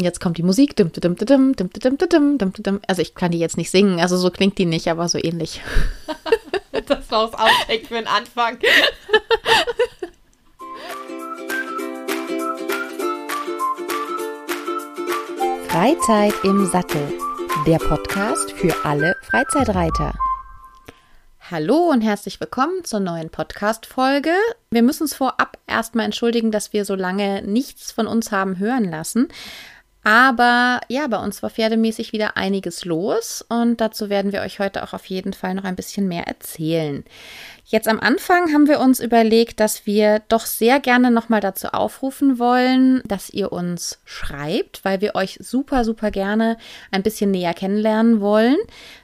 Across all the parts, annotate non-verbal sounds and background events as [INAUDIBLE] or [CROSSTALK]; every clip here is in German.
Jetzt kommt die Musik. Also ich kann die jetzt nicht singen, also so klingt die nicht, aber so ähnlich. das war auch Outtake für den Anfang. Freizeit im Sattel, der Podcast für alle Freizeitreiter. Hallo und herzlich willkommen zur neuen Podcast-Folge. Wir müssen uns vorab erstmal entschuldigen, dass wir so lange nichts von uns haben hören lassen. Aber ja, bei uns war pferdemäßig wieder einiges los und dazu werden wir euch heute auch auf jeden Fall noch ein bisschen mehr erzählen. Jetzt am Anfang haben wir uns überlegt, dass wir doch sehr gerne nochmal dazu aufrufen wollen, dass ihr uns schreibt, weil wir euch super, super gerne ein bisschen näher kennenlernen wollen.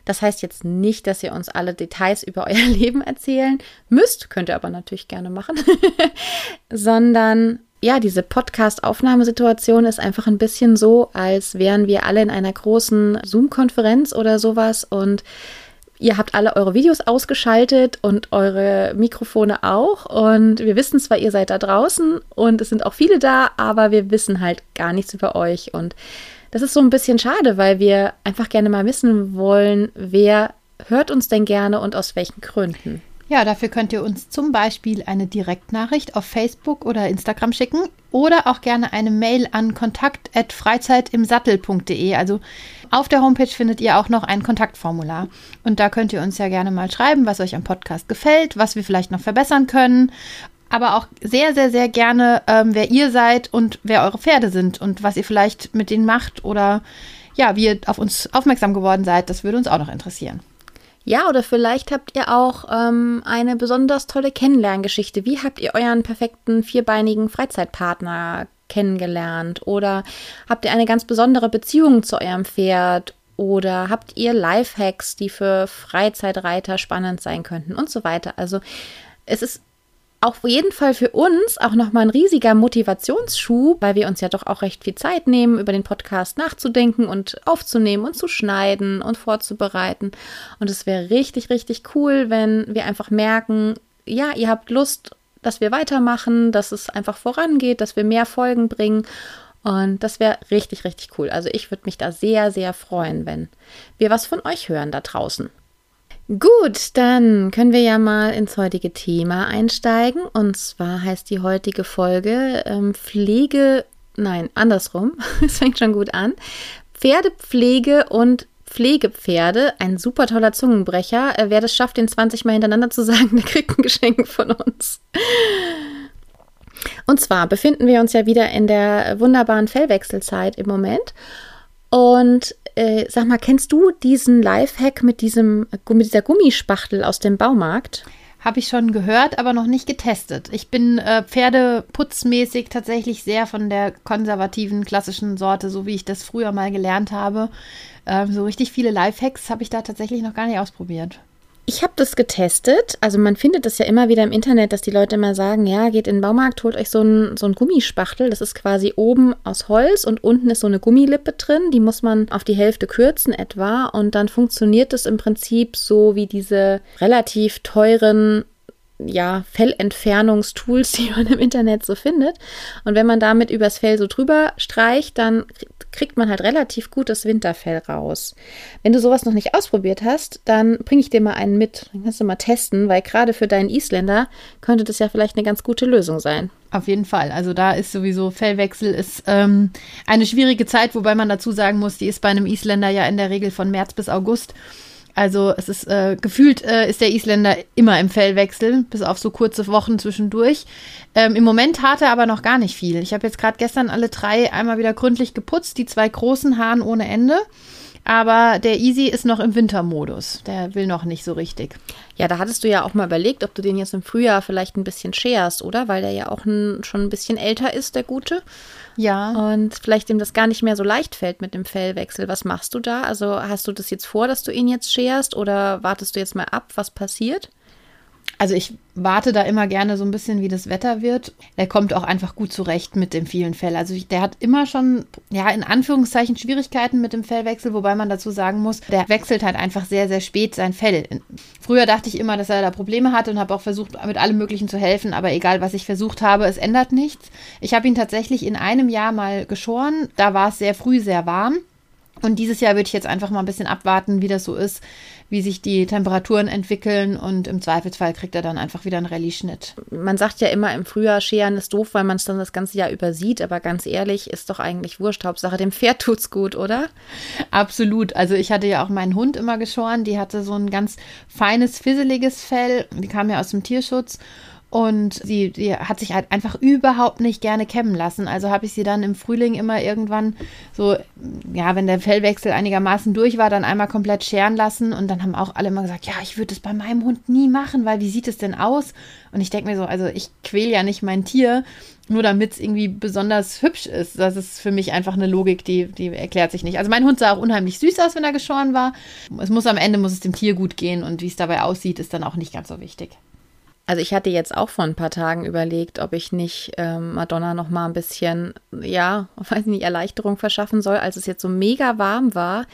Das heißt jetzt nicht, dass ihr uns alle Details über [LAUGHS] euer Leben erzählen müsst, könnt ihr aber natürlich gerne machen, [LAUGHS] sondern ja, diese Podcast-Aufnahmesituation ist einfach ein bisschen so, als wären wir alle in einer großen Zoom-Konferenz oder sowas und ihr habt alle eure Videos ausgeschaltet und eure Mikrofone auch. Und wir wissen zwar, ihr seid da draußen und es sind auch viele da, aber wir wissen halt gar nichts über euch. Und das ist so ein bisschen schade, weil wir einfach gerne mal wissen wollen, wer hört uns denn gerne und aus welchen Gründen. Ja, dafür könnt ihr uns zum Beispiel eine Direktnachricht auf Facebook oder Instagram schicken oder auch gerne eine Mail an kontakt.freizeitimsattel.de. Also auf der Homepage findet ihr auch noch ein Kontaktformular. Und da könnt ihr uns ja gerne mal schreiben, was euch am Podcast gefällt, was wir vielleicht noch verbessern können. Aber auch sehr, sehr, sehr gerne, ähm, wer ihr seid und wer eure Pferde sind und was ihr vielleicht mit denen macht oder ja, wie ihr auf uns aufmerksam geworden seid. Das würde uns auch noch interessieren. Ja, oder vielleicht habt ihr auch ähm, eine besonders tolle Kennenlerngeschichte. Wie habt ihr euren perfekten vierbeinigen Freizeitpartner kennengelernt? Oder habt ihr eine ganz besondere Beziehung zu eurem Pferd? Oder habt ihr Lifehacks, die für Freizeitreiter spannend sein könnten und so weiter? Also es ist auf jeden Fall für uns auch nochmal ein riesiger Motivationsschub, weil wir uns ja doch auch recht viel Zeit nehmen, über den Podcast nachzudenken und aufzunehmen und zu schneiden und vorzubereiten. Und es wäre richtig, richtig cool, wenn wir einfach merken, ja, ihr habt Lust, dass wir weitermachen, dass es einfach vorangeht, dass wir mehr Folgen bringen. Und das wäre richtig, richtig cool. Also ich würde mich da sehr, sehr freuen, wenn wir was von euch hören da draußen. Gut, dann können wir ja mal ins heutige Thema einsteigen. Und zwar heißt die heutige Folge ähm, Pflege, nein, andersrum, [LAUGHS] es fängt schon gut an. Pferdepflege und Pflegepferde, ein super toller Zungenbrecher. Äh, wer das schafft, den 20 Mal hintereinander zu [LAUGHS] sagen, der kriegt ein Geschenk von uns. Und zwar befinden wir uns ja wieder in der wunderbaren Fellwechselzeit im Moment. Und äh, sag mal, kennst du diesen Lifehack mit, diesem, mit dieser Gummispachtel aus dem Baumarkt? Habe ich schon gehört, aber noch nicht getestet. Ich bin äh, pferdeputzmäßig tatsächlich sehr von der konservativen, klassischen Sorte, so wie ich das früher mal gelernt habe. Ähm, so richtig viele Lifehacks habe ich da tatsächlich noch gar nicht ausprobiert. Ich habe das getestet. Also man findet das ja immer wieder im Internet, dass die Leute immer sagen, ja, geht in den Baumarkt, holt euch so einen so Gummispachtel. Das ist quasi oben aus Holz und unten ist so eine Gummilippe drin. Die muss man auf die Hälfte kürzen etwa. Und dann funktioniert es im Prinzip so wie diese relativ teuren ja, Fellentfernungstools, [LAUGHS] die man im Internet so findet. Und wenn man damit übers Fell so drüber streicht, dann kriegt man halt relativ gut das Winterfell raus. Wenn du sowas noch nicht ausprobiert hast, dann bringe ich dir mal einen mit. Dann kannst du mal testen, weil gerade für deinen Isländer könnte das ja vielleicht eine ganz gute Lösung sein. Auf jeden Fall. Also da ist sowieso Fellwechsel ist ähm, eine schwierige Zeit, wobei man dazu sagen muss, die ist bei einem Isländer ja in der Regel von März bis August. Also es ist äh, gefühlt äh, ist der Isländer immer im Fellwechsel, bis auf so kurze Wochen zwischendurch. Ähm, Im Moment hat er aber noch gar nicht viel. Ich habe jetzt gerade gestern alle drei einmal wieder gründlich geputzt, die zwei großen Haaren ohne Ende. Aber der Easy ist noch im Wintermodus. Der will noch nicht so richtig. Ja, da hattest du ja auch mal überlegt, ob du den jetzt im Frühjahr vielleicht ein bisschen scherst, oder? Weil der ja auch ein, schon ein bisschen älter ist, der Gute. Ja. Und vielleicht ihm das gar nicht mehr so leicht fällt mit dem Fellwechsel. Was machst du da? Also hast du das jetzt vor, dass du ihn jetzt scherst oder wartest du jetzt mal ab, was passiert? Also ich warte da immer gerne so ein bisschen, wie das Wetter wird. Der kommt auch einfach gut zurecht mit dem vielen Fell. Also der hat immer schon, ja, in Anführungszeichen Schwierigkeiten mit dem Fellwechsel, wobei man dazu sagen muss, der wechselt halt einfach sehr, sehr spät sein Fell. Früher dachte ich immer, dass er da Probleme hatte und habe auch versucht, mit allem Möglichen zu helfen, aber egal, was ich versucht habe, es ändert nichts. Ich habe ihn tatsächlich in einem Jahr mal geschoren. Da war es sehr früh sehr warm. Und dieses Jahr würde ich jetzt einfach mal ein bisschen abwarten, wie das so ist, wie sich die Temperaturen entwickeln und im Zweifelsfall kriegt er dann einfach wieder einen Rallye-Schnitt. Man sagt ja immer im Frühjahr, Scheren ist doof, weil man es dann das ganze Jahr übersieht, aber ganz ehrlich, ist doch eigentlich wurscht. Hauptsache dem Pferd tut's gut, oder? Absolut. Also ich hatte ja auch meinen Hund immer geschoren, die hatte so ein ganz feines, fisseliges Fell, die kam ja aus dem Tierschutz und sie, sie hat sich halt einfach überhaupt nicht gerne kämmen lassen. Also habe ich sie dann im Frühling immer irgendwann so, ja, wenn der Fellwechsel einigermaßen durch war, dann einmal komplett scheren lassen. Und dann haben auch alle immer gesagt, ja, ich würde es bei meinem Hund nie machen, weil wie sieht es denn aus? Und ich denke mir so, also ich quäle ja nicht mein Tier, nur damit es irgendwie besonders hübsch ist. Das ist für mich einfach eine Logik, die, die erklärt sich nicht. Also mein Hund sah auch unheimlich süß aus, wenn er geschoren war. Es muss am Ende, muss es dem Tier gut gehen und wie es dabei aussieht, ist dann auch nicht ganz so wichtig. Also ich hatte jetzt auch vor ein paar Tagen überlegt, ob ich nicht ähm, Madonna noch mal ein bisschen, ja, [LAUGHS] weiß nicht, Erleichterung verschaffen soll, als es jetzt so mega warm war.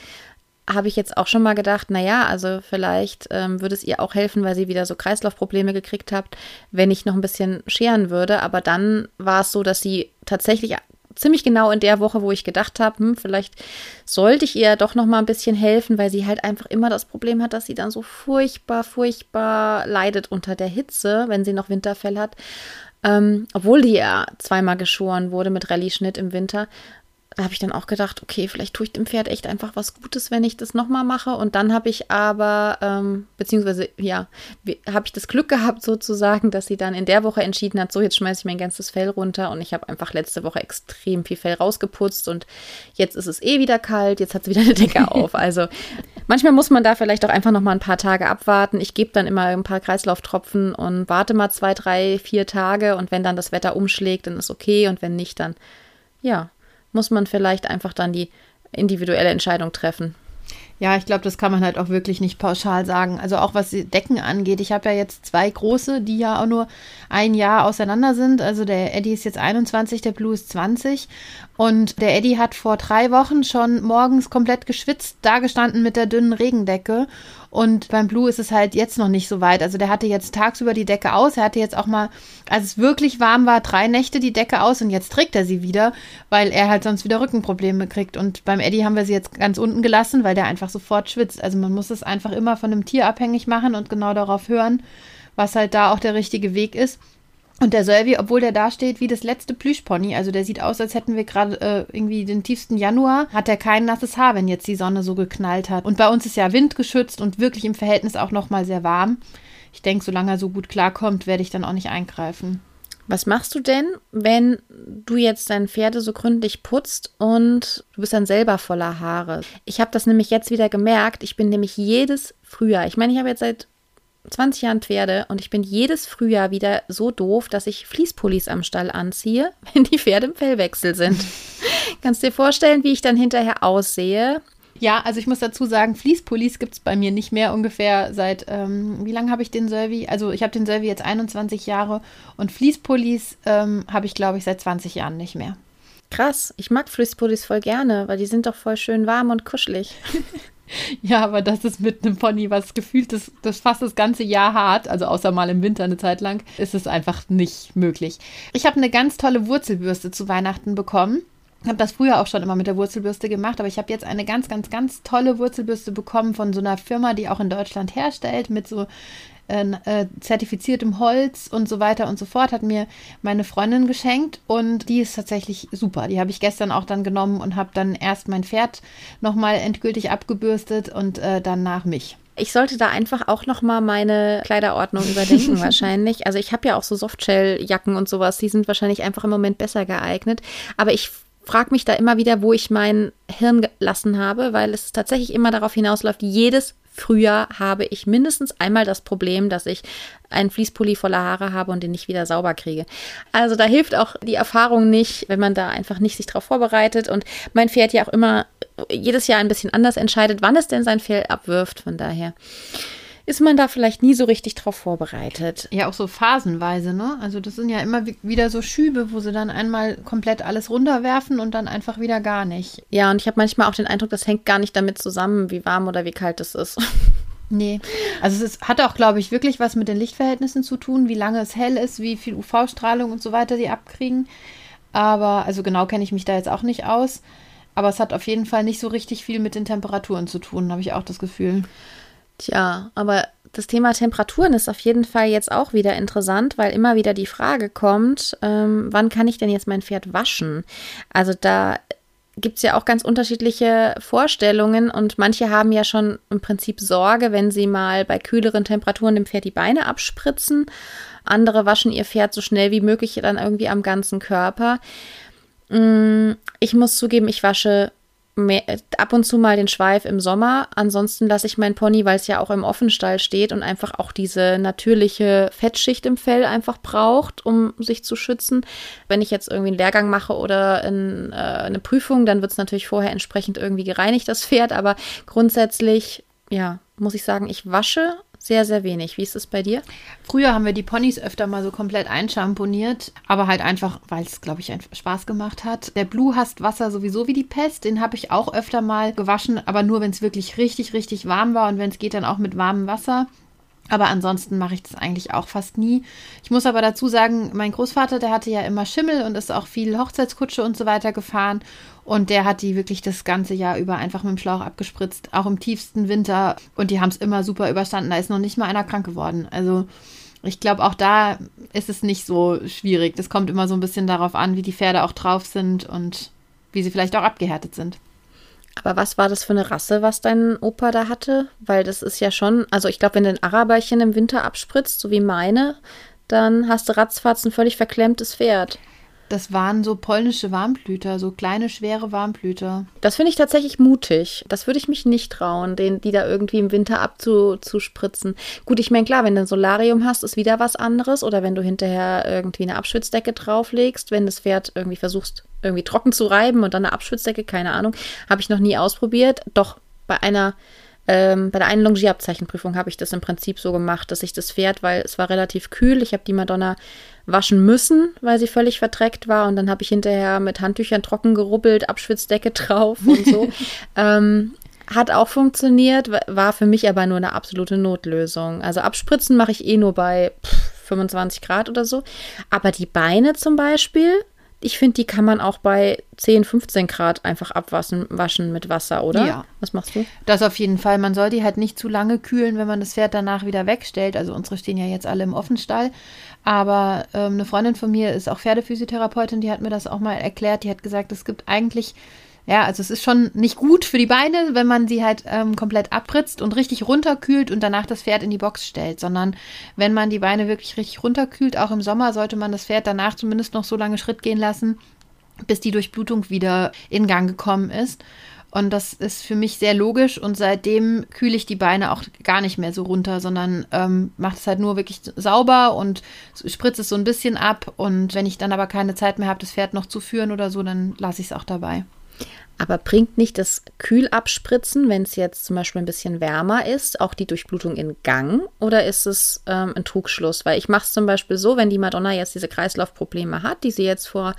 Habe ich jetzt auch schon mal gedacht, naja, also vielleicht ähm, würde es ihr auch helfen, weil sie wieder so Kreislaufprobleme gekriegt hat, wenn ich noch ein bisschen scheren würde. Aber dann war es so, dass sie tatsächlich ziemlich genau in der Woche, wo ich gedacht habe, hm, vielleicht sollte ich ihr doch noch mal ein bisschen helfen, weil sie halt einfach immer das Problem hat, dass sie dann so furchtbar, furchtbar leidet unter der Hitze, wenn sie noch Winterfell hat. Ähm, obwohl die ja zweimal geschoren wurde mit Rallye-Schnitt im Winter, habe ich dann auch gedacht, okay, vielleicht tue ich dem Pferd echt einfach was Gutes, wenn ich das nochmal mache. Und dann habe ich aber, ähm, beziehungsweise, ja, habe ich das Glück gehabt sozusagen, dass sie dann in der Woche entschieden hat, so, jetzt schmeiße ich mein ganzes Fell runter. Und ich habe einfach letzte Woche extrem viel Fell rausgeputzt und jetzt ist es eh wieder kalt, jetzt hat sie wieder eine Decke [LAUGHS] auf. Also manchmal muss man da vielleicht auch einfach nochmal ein paar Tage abwarten. Ich gebe dann immer ein paar Kreislauftropfen und warte mal zwei, drei, vier Tage. Und wenn dann das Wetter umschlägt, dann ist okay. Und wenn nicht, dann ja, muss man vielleicht einfach dann die individuelle Entscheidung treffen. Ja, ich glaube, das kann man halt auch wirklich nicht pauschal sagen. Also auch was die Decken angeht. Ich habe ja jetzt zwei große, die ja auch nur ein Jahr auseinander sind. Also der Eddie ist jetzt 21, der Blue ist 20. Und der Eddie hat vor drei Wochen schon morgens komplett geschwitzt dagestanden mit der dünnen Regendecke. Und beim Blue ist es halt jetzt noch nicht so weit. Also der hatte jetzt tagsüber die Decke aus. Er hatte jetzt auch mal, als es wirklich warm war, drei Nächte die Decke aus und jetzt trägt er sie wieder, weil er halt sonst wieder Rückenprobleme kriegt. Und beim Eddie haben wir sie jetzt ganz unten gelassen, weil der einfach sofort schwitzt. Also man muss es einfach immer von einem Tier abhängig machen und genau darauf hören, was halt da auch der richtige Weg ist. Und der Selvi, obwohl der da steht wie das letzte Plüschpony, also der sieht aus, als hätten wir gerade äh, irgendwie den tiefsten Januar, hat er kein nasses Haar, wenn jetzt die Sonne so geknallt hat. Und bei uns ist ja windgeschützt und wirklich im Verhältnis auch nochmal sehr warm. Ich denke, solange er so gut klarkommt, werde ich dann auch nicht eingreifen. Was machst du denn, wenn du jetzt dein Pferde so gründlich putzt und du bist dann selber voller Haare? Ich habe das nämlich jetzt wieder gemerkt. Ich bin nämlich jedes Frühjahr, ich meine, ich habe jetzt seit 20 Jahren Pferde und ich bin jedes Frühjahr wieder so doof, dass ich Fließpullis am Stall anziehe, [LAUGHS] wenn die Pferde im Fellwechsel sind. [LAUGHS] Kannst dir vorstellen, wie ich dann hinterher aussehe? Ja, also ich muss dazu sagen, Fließpullis gibt es bei mir nicht mehr ungefähr seit, ähm, wie lange habe ich den Selvi? Also ich habe den Selvi jetzt 21 Jahre und Fließpullis ähm, habe ich, glaube ich, seit 20 Jahren nicht mehr. Krass, ich mag Fließpullis voll gerne, weil die sind doch voll schön warm und kuschelig. [LAUGHS] [LAUGHS] Ja, aber das ist mit einem Pony, was gefühlt das, das fast das ganze Jahr hart, also außer mal im Winter eine Zeit lang, ist es einfach nicht möglich. Ich habe eine ganz tolle Wurzelbürste zu Weihnachten bekommen. Ich habe das früher auch schon immer mit der Wurzelbürste gemacht, aber ich habe jetzt eine ganz, ganz, ganz tolle Wurzelbürste bekommen von so einer Firma, die auch in Deutschland herstellt, mit so äh, zertifiziertem Holz und so weiter und so fort, hat mir meine Freundin geschenkt und die ist tatsächlich super. Die habe ich gestern auch dann genommen und habe dann erst mein Pferd nochmal endgültig abgebürstet und äh, danach mich. Ich sollte da einfach auch noch mal meine Kleiderordnung überdenken [LAUGHS] wahrscheinlich. Also ich habe ja auch so Softshell-Jacken und sowas, die sind wahrscheinlich einfach im Moment besser geeignet. Aber ich frage mich da immer wieder, wo ich mein Hirn gelassen habe, weil es tatsächlich immer darauf hinausläuft, jedes Frühjahr habe ich mindestens einmal das Problem, dass ich einen Fließpulli voller Haare habe und den nicht wieder sauber kriege. Also da hilft auch die Erfahrung nicht, wenn man da einfach nicht sich darauf vorbereitet und mein Pferd ja auch immer jedes Jahr ein bisschen anders entscheidet, wann es denn sein Fell abwirft. Von daher ist man da vielleicht nie so richtig drauf vorbereitet. Ja, auch so phasenweise, ne? Also das sind ja immer wieder so Schübe, wo sie dann einmal komplett alles runterwerfen und dann einfach wieder gar nicht. Ja, und ich habe manchmal auch den Eindruck, das hängt gar nicht damit zusammen, wie warm oder wie kalt es ist. [LAUGHS] Nee, also es ist, hat auch, glaube ich, wirklich was mit den Lichtverhältnissen zu tun, wie lange es hell ist, wie viel UV-Strahlung und so weiter die abkriegen. Aber, also genau kenne ich mich da jetzt auch nicht aus. Aber es hat auf jeden Fall nicht so richtig viel mit den Temperaturen zu tun, habe ich auch das Gefühl. Tja, aber das Thema Temperaturen ist auf jeden Fall jetzt auch wieder interessant, weil immer wieder die Frage kommt, ähm, wann kann ich denn jetzt mein Pferd waschen? Also da gibt es ja auch ganz unterschiedliche Vorstellungen und manche haben ja schon im Prinzip Sorge, wenn sie mal bei kühleren Temperaturen dem Pferd die Beine abspritzen. Andere waschen ihr Pferd so schnell wie möglich dann irgendwie am ganzen Körper. Mm, ich muss zugeben, ich wasche mehr, ab und zu mal den Schweif im Sommer. Ansonsten lasse ich meinen Pony, weil es ja auch im Offenstall steht und einfach auch diese natürliche Fettschicht im Fell einfach braucht, um sich zu schützen. Wenn ich jetzt irgendwie einen Lehrgang mache oder in, äh, eine Prüfung, dann wird es natürlich vorher entsprechend irgendwie gereinigt, das Pferd. Aber grundsätzlich, ja, muss ich sagen, ich wasche sehr, sehr wenig. Wie ist es bei dir? Früher haben wir die Ponys öfter mal so komplett einschamponiert, aber halt einfach, weil es, glaube ich, einfach Spaß gemacht hat. Der Blue hasst Wasser sowieso wie die Pest. Den habe ich auch öfter mal gewaschen, aber nur, wenn es wirklich richtig, richtig warm war und wenn es geht, dann auch mit warmem Wasser. Aber ansonsten mache ich das eigentlich auch fast nie. Ich muss aber dazu sagen, mein Großvater, der hatte ja immer Schimmel und ist auch viel Hochzeitskutsche und so weiter gefahren. Und der hat die wirklich das ganze Jahr über einfach mit dem Schlauch abgespritzt, auch im tiefsten Winter. Und die haben es immer super überstanden. Da ist noch nicht mal einer krank geworden. Also ich glaube, auch da ist es nicht so schwierig. Das kommt immer so ein bisschen darauf an, wie die Pferde auch drauf sind und wie sie vielleicht auch abgehärtet sind. Aber was war das für eine Rasse, was dein Opa da hatte? Weil das ist ja schon, also ich glaube, wenn du ein Araberchen im Winter abspritzt, so wie meine, dann hast du ratzfatz ein völlig verklemmtes Pferd. Das waren so polnische Warmblüter, so kleine, schwere Warmblüter. Das finde ich tatsächlich mutig. Das würde ich mich nicht trauen, den, die da irgendwie im Winter abzuspritzen. Gut, ich meine, klar, wenn du ein Solarium hast, ist wieder was anderes. Oder wenn du hinterher irgendwie eine Abschwitzdecke drauflegst, wenn das Pferd irgendwie versuchst, irgendwie trocken zu reiben und dann eine Abschwitzdecke, keine Ahnung, habe ich noch nie ausprobiert. Doch bei einer ähm, bei der einen Longierabzeichenprüfung habe ich das im Prinzip so gemacht, dass ich das Pferd, weil es war relativ kühl, ich habe die Madonna waschen müssen, weil sie völlig verdreckt war und dann habe ich hinterher mit Handtüchern trocken gerubbelt, Abschwitzdecke [LAUGHS] drauf und so. ähm, hat auch funktioniert, war für mich aber nur eine absolute Notlösung. Also abspritzen mache ich eh nur bei pff, 25 Grad oder so. Aber die Beine zum Beispiel, ich finde, die kann man auch bei 10, 15 Grad einfach abwaschen waschen mit Wasser, oder? Ja. Was machst du? Das auf jeden Fall. Man soll die halt nicht zu lange kühlen, wenn man das Pferd danach wieder wegstellt. Also unsere stehen ja jetzt alle im Offenstall. Aber ähm, eine Freundin von mir ist auch Pferdephysiotherapeutin, die hat mir das auch mal erklärt. Die hat gesagt, es gibt eigentlich ja, also es ist schon nicht gut für die Beine, wenn man sie halt ähm, komplett abritzt und richtig runterkühlt und danach das Pferd in die Box stellt, sondern wenn man die Beine wirklich richtig runterkühlt, auch im Sommer, sollte man das Pferd danach zumindest noch so lange Schritt gehen lassen, bis die Durchblutung wieder in Gang gekommen ist. Und das ist für mich sehr logisch und seitdem kühle ich die Beine auch gar nicht mehr so runter, sondern ähm, mache es halt nur wirklich sauber und spritze es so ein bisschen ab. Und wenn ich dann aber keine Zeit mehr habe, das Pferd noch zu führen oder so, dann lasse ich es auch dabei. Aber bringt nicht das Kühlabspritzen, wenn es jetzt zum Beispiel ein bisschen wärmer ist, auch die Durchblutung in Gang? Oder ist es ähm, ein Trugschluss? Weil ich mache es zum Beispiel so, wenn die Madonna jetzt diese Kreislaufprobleme hat, die sie jetzt vor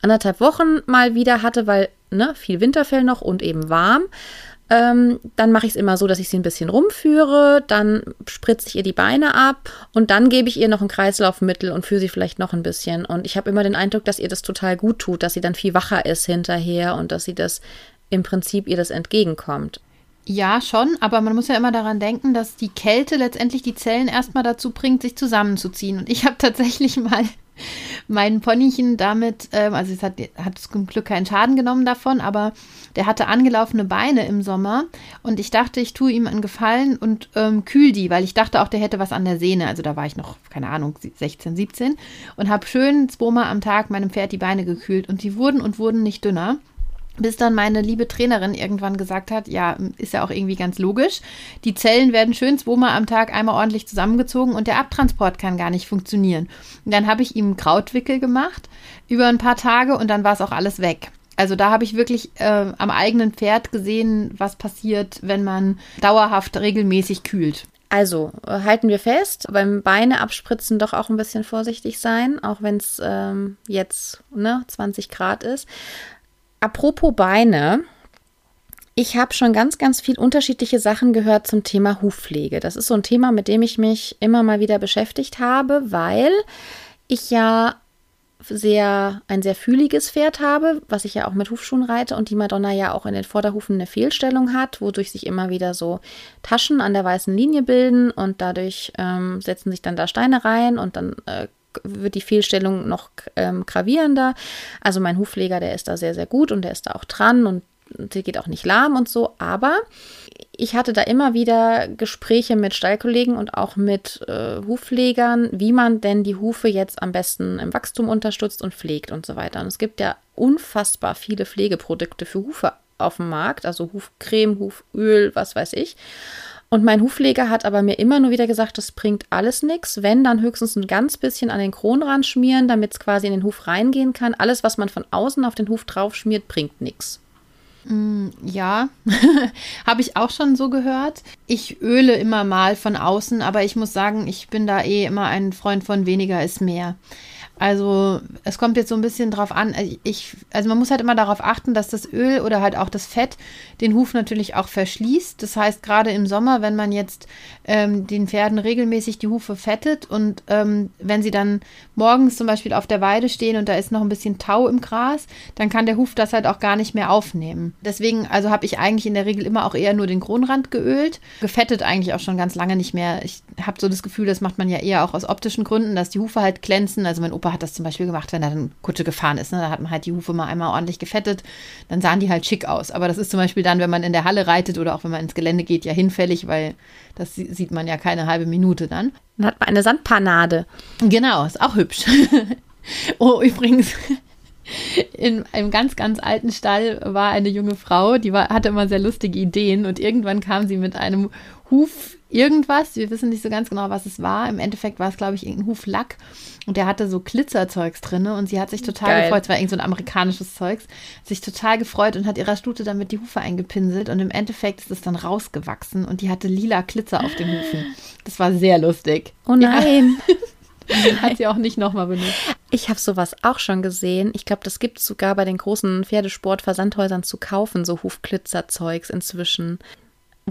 anderthalb Wochen mal wieder hatte, weil ne, viel Winterfell noch und eben warm, ähm, dann mache ich es immer so, dass ich sie ein bisschen rumführe, dann spritze ich ihr die Beine ab und dann gebe ich ihr noch ein Kreislaufmittel und führe sie vielleicht noch ein bisschen. Und ich habe immer den Eindruck, dass ihr das total gut tut, dass sie dann viel wacher ist hinterher und dass sie das im Prinzip ihr das entgegenkommt. Ja, schon, aber man muss ja immer daran denken, dass die Kälte letztendlich die Zellen erstmal dazu bringt, sich zusammenzuziehen. Und ich habe tatsächlich mal mein Ponychen damit, ähm, also es hat, hat zum Glück keinen Schaden genommen davon, aber der hatte angelaufene Beine im Sommer und ich dachte, ich tue ihm einen Gefallen und ähm, kühl die, weil ich dachte auch, der hätte was an der Sehne. Also da war ich noch, keine Ahnung, 16, 17 und habe schön zweimal am Tag meinem Pferd die Beine gekühlt und die wurden und wurden nicht dünner bis dann meine liebe Trainerin irgendwann gesagt hat, ja, ist ja auch irgendwie ganz logisch. Die Zellen werden schön zweimal am Tag einmal ordentlich zusammengezogen und der Abtransport kann gar nicht funktionieren. Und dann habe ich ihm Krautwickel gemacht über ein paar Tage und dann war es auch alles weg. Also da habe ich wirklich äh, am eigenen Pferd gesehen, was passiert, wenn man dauerhaft regelmäßig kühlt. Also äh, halten wir fest, beim Beine abspritzen doch auch ein bisschen vorsichtig sein, auch wenn es ähm, jetzt ne, 20 Grad ist. Apropos Beine, ich habe schon ganz, ganz viel unterschiedliche Sachen gehört zum Thema Hufpflege. Das ist so ein Thema, mit dem ich mich immer mal wieder beschäftigt habe, weil ich ja sehr, ein sehr fühliges Pferd habe, was ich ja auch mit Hufschuhen reite und die Madonna ja auch in den Vorderhufen eine Fehlstellung hat, wodurch sich immer wieder so Taschen an der weißen Linie bilden und dadurch ähm, setzen sich dann da Steine rein und dann äh, wird die Fehlstellung noch ähm, gravierender. Also mein Hufpfleger, der ist da sehr, sehr gut und der ist da auch dran und der geht auch nicht lahm und so, aber ich hatte da immer wieder Gespräche mit Stallkollegen und auch mit äh, Hufpflegern, wie man denn die Hufe jetzt am besten im Wachstum unterstützt und pflegt und so weiter. Und es gibt ja unfassbar viele Pflegeprodukte für Hufe auf dem Markt, also Hufcreme, Huföl, was weiß ich. Und mein Hufpfleger hat aber mir immer nur wieder gesagt, das bringt alles nichts. Wenn, dann höchstens ein ganz bisschen an den Kronrand schmieren, damit es quasi in den Huf reingehen kann. Alles, was man von außen auf den Huf drauf schmiert, bringt nichts. Mm, ja, [LAUGHS] habe ich auch schon so gehört. Ich öle immer mal von außen, aber ich muss sagen, ich bin da eh immer ein Freund von weniger ist mehr. Also es kommt jetzt so ein bisschen drauf an. Äh, ich, also man muss halt immer darauf achten, dass das Öl oder halt auch das Fett den Huf natürlich auch verschließt. Das heißt, gerade im Sommer, wenn man jetzt ähm, den Pferden regelmäßig die Hufe fettet und ähm, wenn sie dann morgens zum Beispiel auf der Weide stehen und da ist noch ein bisschen Tau im Gras, dann kann der Huf das halt auch gar nicht mehr aufnehmen. Deswegen, also habe ich eigentlich in der Regel immer auch eher nur den Kronrand geölt. Gefettet eigentlich auch schon ganz lange nicht mehr. Ich habe so das Gefühl, das macht man ja eher auch aus optischen Gründen, dass die Hufe halt glänzen. Also mein Opa Opa hat das zum Beispiel gemacht, wenn er dann Kutsche gefahren ist. Ne? Da hat man halt die Hufe mal einmal ordentlich gefettet. Dann sahen die halt schick aus. Aber das ist zum Beispiel dann, wenn man in der Halle reitet oder auch wenn man ins Gelände geht, ja hinfällig, weil das sieht man ja keine halbe Minute dann. Dann hat man eine Sandpanade. Genau, ist auch hübsch. [LAUGHS] oh, übrigens. [LAUGHS] In einem ganz, ganz alten Stall war eine junge Frau, die war, hatte immer sehr lustige Ideen und irgendwann kam sie mit einem Huf irgendwas. Wir wissen nicht so ganz genau, was es war. Im Endeffekt war es, glaube ich, irgendein Huflack. Und der hatte so Glitzerzeugs drin. Und sie hat sich total Geil. gefreut. Es war irgend so ein amerikanisches Zeugs. Sich total gefreut und hat ihrer Stute damit die Hufe eingepinselt. Und im Endeffekt ist es dann rausgewachsen. Und die hatte lila Glitzer auf den Hufen. Das war sehr lustig. Oh nein. Ja. [LAUGHS] [LAUGHS] Hat sie auch nicht nochmal benutzt. Ich habe sowas auch schon gesehen. Ich glaube, das gibt es sogar bei den großen Pferdesportversandhäusern zu kaufen, so Hufglitzerzeugs inzwischen.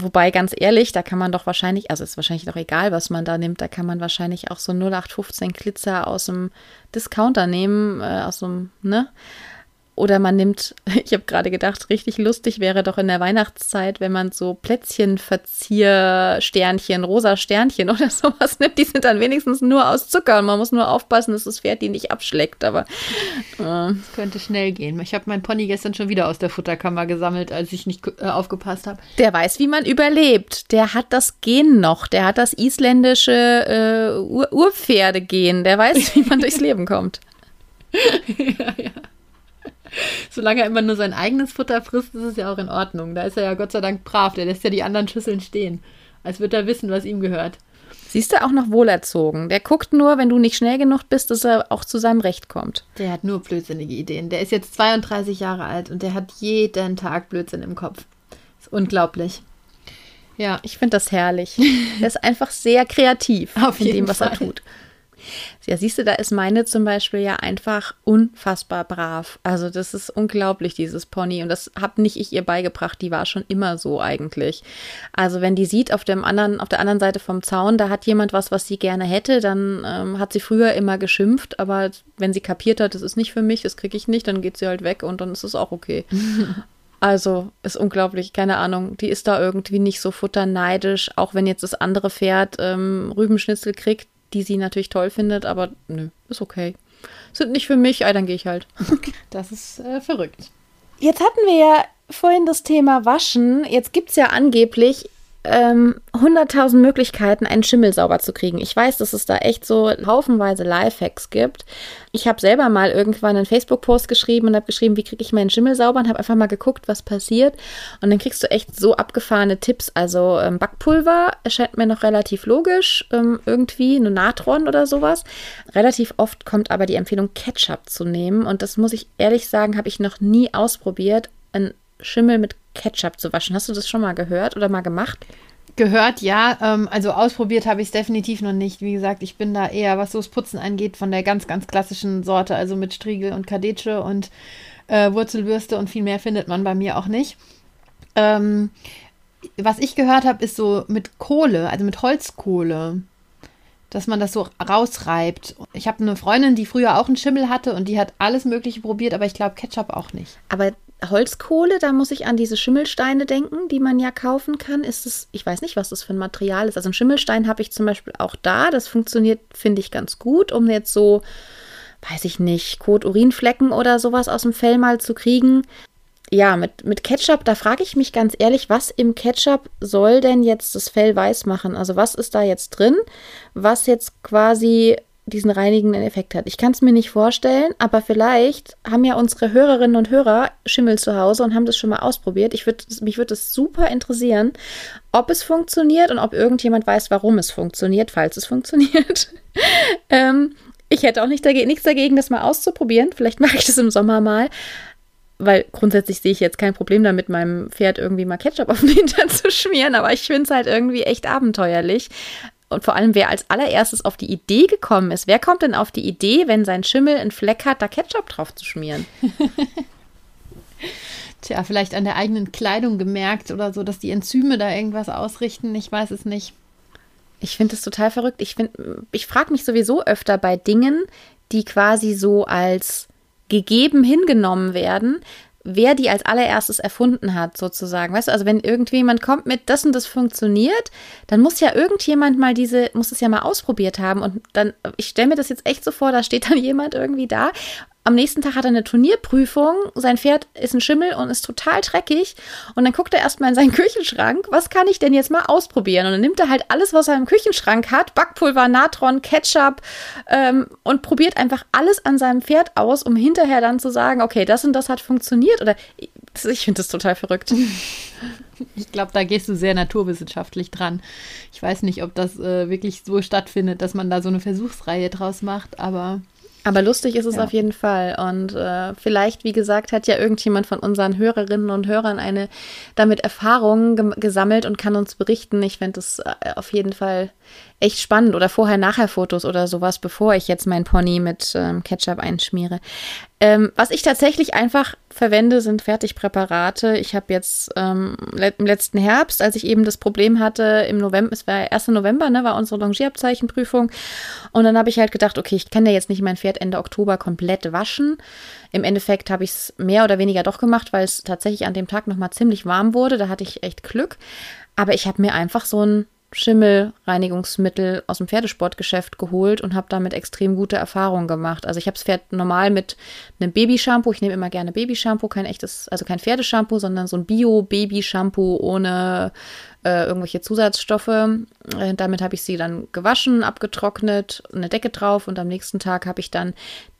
Wobei, ganz ehrlich, da kann man doch wahrscheinlich, also ist wahrscheinlich doch egal, was man da nimmt, da kann man wahrscheinlich auch so 0815 Glitzer aus dem Discounter nehmen, äh, aus so einem, ne? Oder man nimmt, [LAUGHS] ich habe gerade gedacht, richtig lustig wäre doch in der Weihnachtszeit, wenn man so Plätzchenverziersternchen, rosa Sternchen [LAUGHS] oder sowas nimmt. Die sind dann wenigstens nur aus Zucker und man muss nur aufpassen, dass das Pferd die nicht abschleckt. Aber äh. könnte schnell gehen. Ich habe meinen Pony gestern schon wieder aus der Futterkammer gesammelt, als ich nicht äh, aufgepasst habe. Der weiß, wie man überlebt. Der hat das Gen noch. Der hat das isländische äh, Ur Urpferdegen. Der weiß, wie man durchs Leben kommt. [LAUGHS] ja, ja. [LAUGHS] Solange er immer nur sein eigenes Futter frisst, ist es ja auch in Ordnung. Da ist er ja Gott sei Dank brav. Der lässt ja die anderen Schüsseln stehen. Als würde er wissen, was ihm gehört. Siehst du auch noch wohlerzogen. Der guckt nur, wenn du nicht schnell genug bist, dass er auch zu seinem Recht kommt. Der hat nur blödsinnige Ideen. Der ist jetzt 32 Jahre alt und der hat jeden Tag Blödsinn im Kopf. Ist unglaublich. Ja. Ich finde das herrlich. [LAUGHS] er ist einfach sehr kreativ Auf in dem, was Fall. er tut. Ja, siehst du, da ist meine zum Beispiel ja einfach unfassbar brav. Also das ist unglaublich, dieses Pony. Und das habe nicht ich ihr beigebracht, die war schon immer so eigentlich. Also wenn die sieht auf dem anderen, auf der anderen Seite vom Zaun, da hat jemand was, was sie gerne hätte, dann ähm, hat sie früher immer geschimpft, aber wenn sie kapiert hat, das ist nicht für mich, das kriege ich nicht, dann geht sie halt weg und dann ist es auch okay. [LAUGHS] Also ist unglaublich, keine Ahnung. Die ist da irgendwie nicht so futterneidisch, auch wenn jetzt das andere Pferd ähm, Rübenschnitzel kriegt, die sie natürlich toll findet, aber nö, ist okay. Sind nicht für mich, ah, dann gehe ich halt. [LAUGHS] Das ist äh, verrückt. Jetzt hatten wir ja vorhin das Thema Waschen. Jetzt gibt es ja angeblich ähm, 100.000 Möglichkeiten, einen Schimmel sauber zu kriegen. Ich weiß, dass es da echt so haufenweise Lifehacks gibt. Ich habe selber mal irgendwann einen Facebook-Post geschrieben und habe geschrieben, wie kriege ich meinen Schimmel sauber und habe einfach mal geguckt, was passiert. Und dann kriegst du echt so abgefahrene Tipps. Also ähm, Backpulver erscheint mir noch relativ logisch, ähm, irgendwie, nur Natron oder sowas. Relativ oft kommt aber die Empfehlung, Ketchup zu nehmen. Und das muss ich ehrlich sagen, habe ich noch nie ausprobiert. Ein Schimmel mit Ketchup zu waschen. Hast du das schon mal gehört oder mal gemacht? gehört, ja. Ähm, also ausprobiert habe ich es definitiv noch nicht. Wie gesagt, ich bin da eher, was so das Putzen angeht, von der ganz, ganz klassischen Sorte, also mit Striegel und Kadetsche und äh, Wurzelbürste und viel mehr findet man bei mir auch nicht. Ähm, was ich gehört habe, ist so mit Kohle, also mit Holzkohle, dass man das so rausreibt. Ich habe eine Freundin, die früher auch einen Schimmel hatte und die hat alles Mögliche probiert, aber ich glaube Ketchup auch nicht. Aber Holzkohle, da muss ich an diese Schimmelsteine denken, die man ja kaufen kann. Ist es, ich weiß nicht, was das für ein Material ist. Also einen Schimmelstein habe ich zum Beispiel auch da. Das funktioniert, finde ich, ganz gut, um jetzt so, weiß ich nicht, Kot-Urinflecken oder sowas aus dem Fell mal zu kriegen ja, mit, mit Ketchup, da frage ich mich ganz ehrlich, was im Ketchup soll denn jetzt das Fell weiß machen? Also was ist da jetzt drin, was jetzt quasi diesen reinigenden Effekt hat? Ich kann es mir nicht vorstellen, aber vielleicht haben ja unsere Hörerinnen und Hörer Schimmel zu Hause und haben das schon mal ausprobiert. Ich würd, mich würde es super interessieren, ob es funktioniert und ob irgendjemand weiß, warum es funktioniert, falls es funktioniert. [LAUGHS] ähm, ich hätte auch nicht dagegen, nichts dagegen, das mal auszuprobieren. Vielleicht mache ich das im Sommer mal weil grundsätzlich sehe ich jetzt kein Problem damit, meinem Pferd irgendwie mal Ketchup auf den Hintern [LAUGHS] zu schmieren, aber ich finde es halt irgendwie echt abenteuerlich. Und vor allem, wer als allererstes auf die Idee gekommen ist, wer kommt denn auf die Idee, wenn sein Schimmel einen Fleck hat, da Ketchup drauf zu schmieren? [LAUGHS] Tja, vielleicht an der eigenen Kleidung gemerkt oder so, dass die Enzyme da irgendwas ausrichten. Ich weiß es nicht. Ich finde es total verrückt. Ich, ich frage mich sowieso öfter bei Dingen, die quasi so als gegeben hingenommen werden, wer die als allererstes erfunden hat, sozusagen. Weißt du, also wenn irgendjemand kommt mit das und das funktioniert, dann muss ja irgendjemand mal diese, muss es ja mal ausprobiert haben. Und dann, ich stelle mir das jetzt echt so vor, da steht dann [LAUGHS] jemand irgendwie da am nächsten Tag hat er eine Turnierprüfung, sein Pferd ist ein Schimmel und ist total dreckig. Und dann guckt er erstmal in seinen [LAUGHS] Küchenschrank, was kann ich denn jetzt mal ausprobieren? Und dann nimmt er halt alles, was er im Küchenschrank hat, Backpulver, Natron, Ketchup ähm, und probiert einfach alles an seinem Pferd aus, um hinterher dann zu sagen, okay, das und das hat funktioniert. Oder ich finde das total verrückt. [LAUGHS] Ich glaube, da gehst du sehr naturwissenschaftlich dran. Ich weiß nicht, ob das äh, wirklich so stattfindet, dass man da so eine Versuchsreihe draus macht, aber aber lustig ist es ja. auf jeden Fall. Und äh, vielleicht, wie gesagt, hat ja irgendjemand von unseren Hörerinnen und Hörern eine damit Erfahrung ge gesammelt und kann uns berichten. Ich fände es äh, auf jeden Fall echt spannend. Oder Vorher-Nachher-Fotos oder sowas, bevor ich jetzt mein Pony mit ähm, Ketchup einschmiere. Ähm, was ich tatsächlich einfach verwende, sind Fertigpräparate. Ich habe jetzt ähm, im letzten Herbst, als ich eben das Problem hatte, im November, es war 1. November, ne, war unsere Longierabzeichenprüfung. Und dann habe ich halt gedacht, okay, ich kann ja jetzt nicht mein Pferd Ende Oktober komplett waschen. Im Endeffekt habe ich es mehr oder weniger doch gemacht, weil es tatsächlich an dem Tag nochmal ziemlich warm wurde. Da hatte ich echt Glück. Aber ich habe mir einfach so ein Schimmelreinigungsmittel aus dem Pferdesportgeschäft geholt und habe damit extrem gute Erfahrungen gemacht. Also ich habe das Pferd normal mit einem Babyshampoo. Ich nehme immer gerne Babyshampoo, kein echtes, also kein Pferdeshampoo, sondern so ein Bio-Babyshampoo ohne äh, irgendwelche Zusatzstoffe. Äh, damit habe ich sie dann gewaschen, abgetrocknet, eine Decke drauf und am nächsten Tag habe ich dann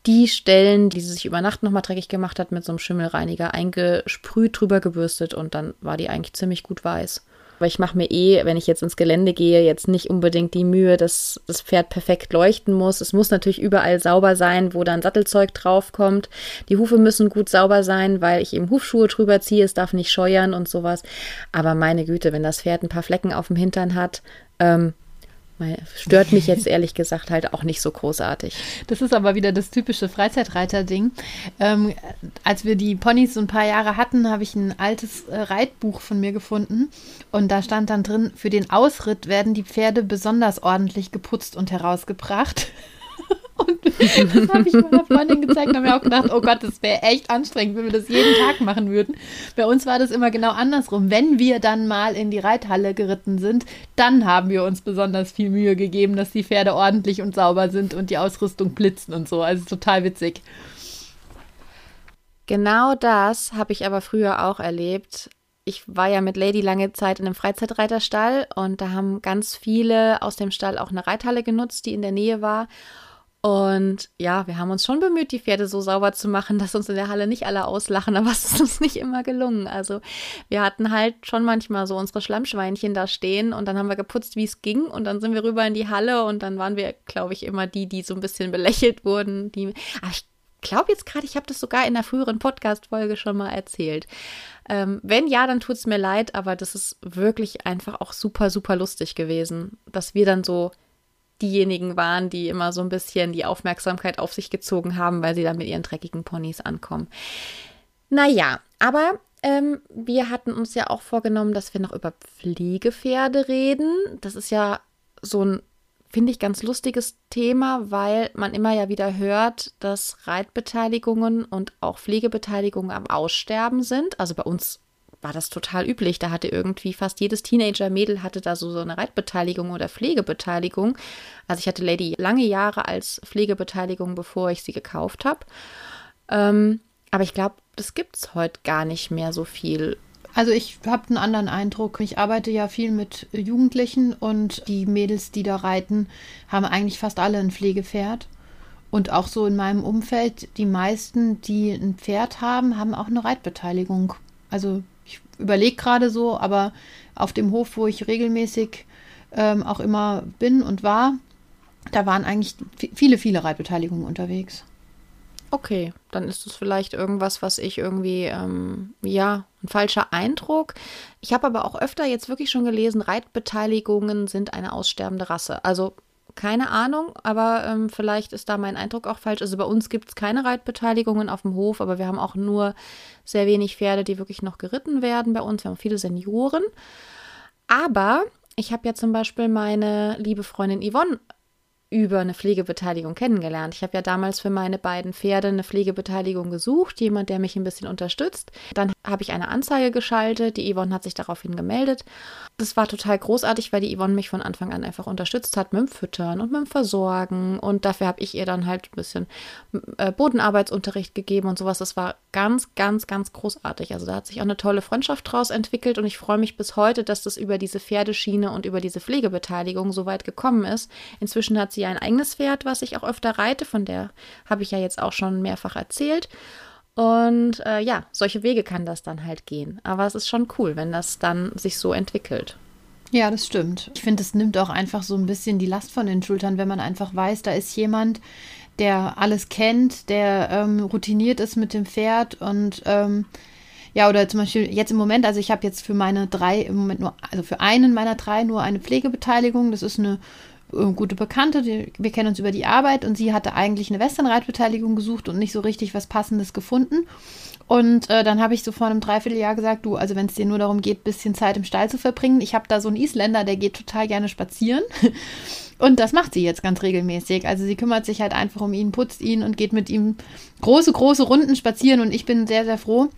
die Stellen, die sie sich über Nacht nochmal dreckig gemacht hat, mit so einem Schimmelreiniger eingesprüht, drüber gebürstet und dann war die eigentlich ziemlich gut weiß. Weil ich mache mir eh, wenn ich jetzt ins Gelände gehe, jetzt nicht unbedingt die Mühe, dass das Pferd perfekt leuchten muss. Es muss natürlich überall sauber sein, wo dann Sattelzeug draufkommt. Die Hufe müssen gut sauber sein, weil ich eben Hufschuhe drüber ziehe. Es darf nicht scheuern und sowas. Aber meine Güte, wenn das Pferd ein paar Flecken auf dem Hintern hat, ähm, Stört mich jetzt ehrlich gesagt halt auch nicht so großartig. Das ist aber wieder das typische Freizeitreiter-Ding. Ähm, als wir die Ponys so ein paar Jahre hatten, habe ich ein altes äh, Reitbuch von mir gefunden und da stand dann drin, für den Ausritt werden die Pferde besonders ordentlich geputzt und herausgebracht. [LAUGHS] Und das habe ich meiner Freundin gezeigt und habe mir auch gedacht, oh Gott, das wäre echt anstrengend, wenn wir das jeden Tag machen würden. Bei uns war das immer genau andersrum. Wenn wir dann mal in die Reithalle geritten sind, dann haben wir uns besonders viel Mühe gegeben, dass die Pferde ordentlich und sauber sind und die Ausrüstung blitzen und so. Also total witzig. Genau das habe ich aber früher auch erlebt. Ich war ja mit Lady lange Zeit in einem Freizeitreiterstall und da haben ganz viele aus dem Stall auch eine Reithalle genutzt, die in der Nähe war. Und ja, wir haben uns schon bemüht, die Pferde so sauber zu machen, dass uns in der Halle nicht alle auslachen, aber [LAUGHS] es ist uns nicht immer gelungen. Also wir hatten halt schon manchmal so unsere Schlammschweinchen da stehen und dann haben wir geputzt, wie es ging und dann sind wir rüber in die Halle und dann waren wir, glaube ich, immer die, die so ein bisschen belächelt wurden. Die, ach, ich glaube jetzt gerade, ich habe das sogar in einer früheren Podcast-Folge schon mal erzählt. Ähm, wenn ja, dann tut es mir leid, aber das ist wirklich einfach auch super, super lustig gewesen, dass wir dann so diejenigen waren, die immer so ein bisschen die Aufmerksamkeit auf sich gezogen haben, weil sie dann mit ihren dreckigen Ponys ankommen. Naja, aber ähm, wir hatten uns ja auch vorgenommen, dass wir noch über Pflegepferde reden. Das ist ja so ein finde ich, ganz lustiges Thema, weil man immer ja wieder hört, dass Reitbeteiligungen und auch Pflegebeteiligungen am Aussterben sind. Also bei uns war das total üblich. Da hatte irgendwie fast jedes Teenager-Mädel hatte da so, so eine Reitbeteiligung oder Pflegebeteiligung. Also ich hatte Lady lange Jahre als Pflegebeteiligung, bevor ich sie gekauft habe. Ähm, aber ich glaube, das gibt es heute gar nicht mehr so viel. Also ich habe einen anderen Eindruck. Ich arbeite ja viel mit Jugendlichen und die Mädels, die da reiten, haben eigentlich fast alle ein Pflegepferd. Und auch so in meinem Umfeld, die meisten, die ein Pferd haben, haben auch eine Reitbeteiligung. Also überlege gerade so, aber auf dem Hof, wo ich regelmäßig ähm, auch immer bin und war, da waren eigentlich viele, viele Reitbeteiligungen unterwegs. Okay, dann ist es vielleicht irgendwas, was ich irgendwie, ähm, ja, ein falscher Eindruck. Ich habe aber auch öfter jetzt wirklich schon gelesen, Reitbeteiligungen sind eine aussterbende Rasse. Also keine Ahnung, aber ähm, vielleicht ist da mein Eindruck auch falsch. Also bei uns gibt es keine Reitbeteiligungen auf dem Hof, aber wir haben auch nur sehr wenig Pferde, die wirklich noch geritten werden bei uns. Wir haben viele Senioren. Aber ich habe ja zum Beispiel meine liebe Freundin Yvonne über eine Pflegebeteiligung kennengelernt. Ich habe ja damals für meine beiden Pferde eine Pflegebeteiligung gesucht, jemand, der mich ein bisschen unterstützt. Dann habe ich eine Anzeige geschaltet, die Yvonne hat sich daraufhin gemeldet. Das war total großartig, weil die Yvonne mich von Anfang an einfach unterstützt hat mit dem Füttern und mit dem Versorgen. Und dafür habe ich ihr dann halt ein bisschen äh, Bodenarbeitsunterricht gegeben und sowas. Das war ganz, ganz, ganz großartig. Also da hat sich auch eine tolle Freundschaft draus entwickelt und ich freue mich bis heute, dass das über diese Pferdeschiene und über diese Pflegebeteiligung so weit gekommen ist. Inzwischen hat sie ein eigenes Pferd, was ich auch öfter reite, von der habe ich ja jetzt auch schon mehrfach erzählt. Und äh, ja, solche Wege kann das dann halt gehen. Aber es ist schon cool, wenn das dann sich so entwickelt. Ja, das stimmt. Ich finde, es nimmt auch einfach so ein bisschen die Last von den Schultern, wenn man einfach weiß, da ist jemand, der alles kennt, der ähm, routiniert ist mit dem Pferd und ähm, ja, oder zum Beispiel jetzt im Moment, also ich habe jetzt für meine drei im Moment nur, also für einen meiner drei nur eine Pflegebeteiligung. Das ist eine gute Bekannte, die, wir kennen uns über die Arbeit und sie hatte eigentlich eine Westernreitbeteiligung gesucht und nicht so richtig was Passendes gefunden. Und äh, dann habe ich so vor einem Dreivierteljahr gesagt, du, also wenn es dir nur darum geht, bisschen Zeit im Stall zu verbringen, ich habe da so einen Isländer, der geht total gerne spazieren. [LAUGHS] Und das macht sie jetzt ganz regelmäßig. Also sie kümmert sich halt einfach um ihn, putzt ihn und geht mit ihm große, große Runden spazieren. Und ich bin sehr, sehr froh,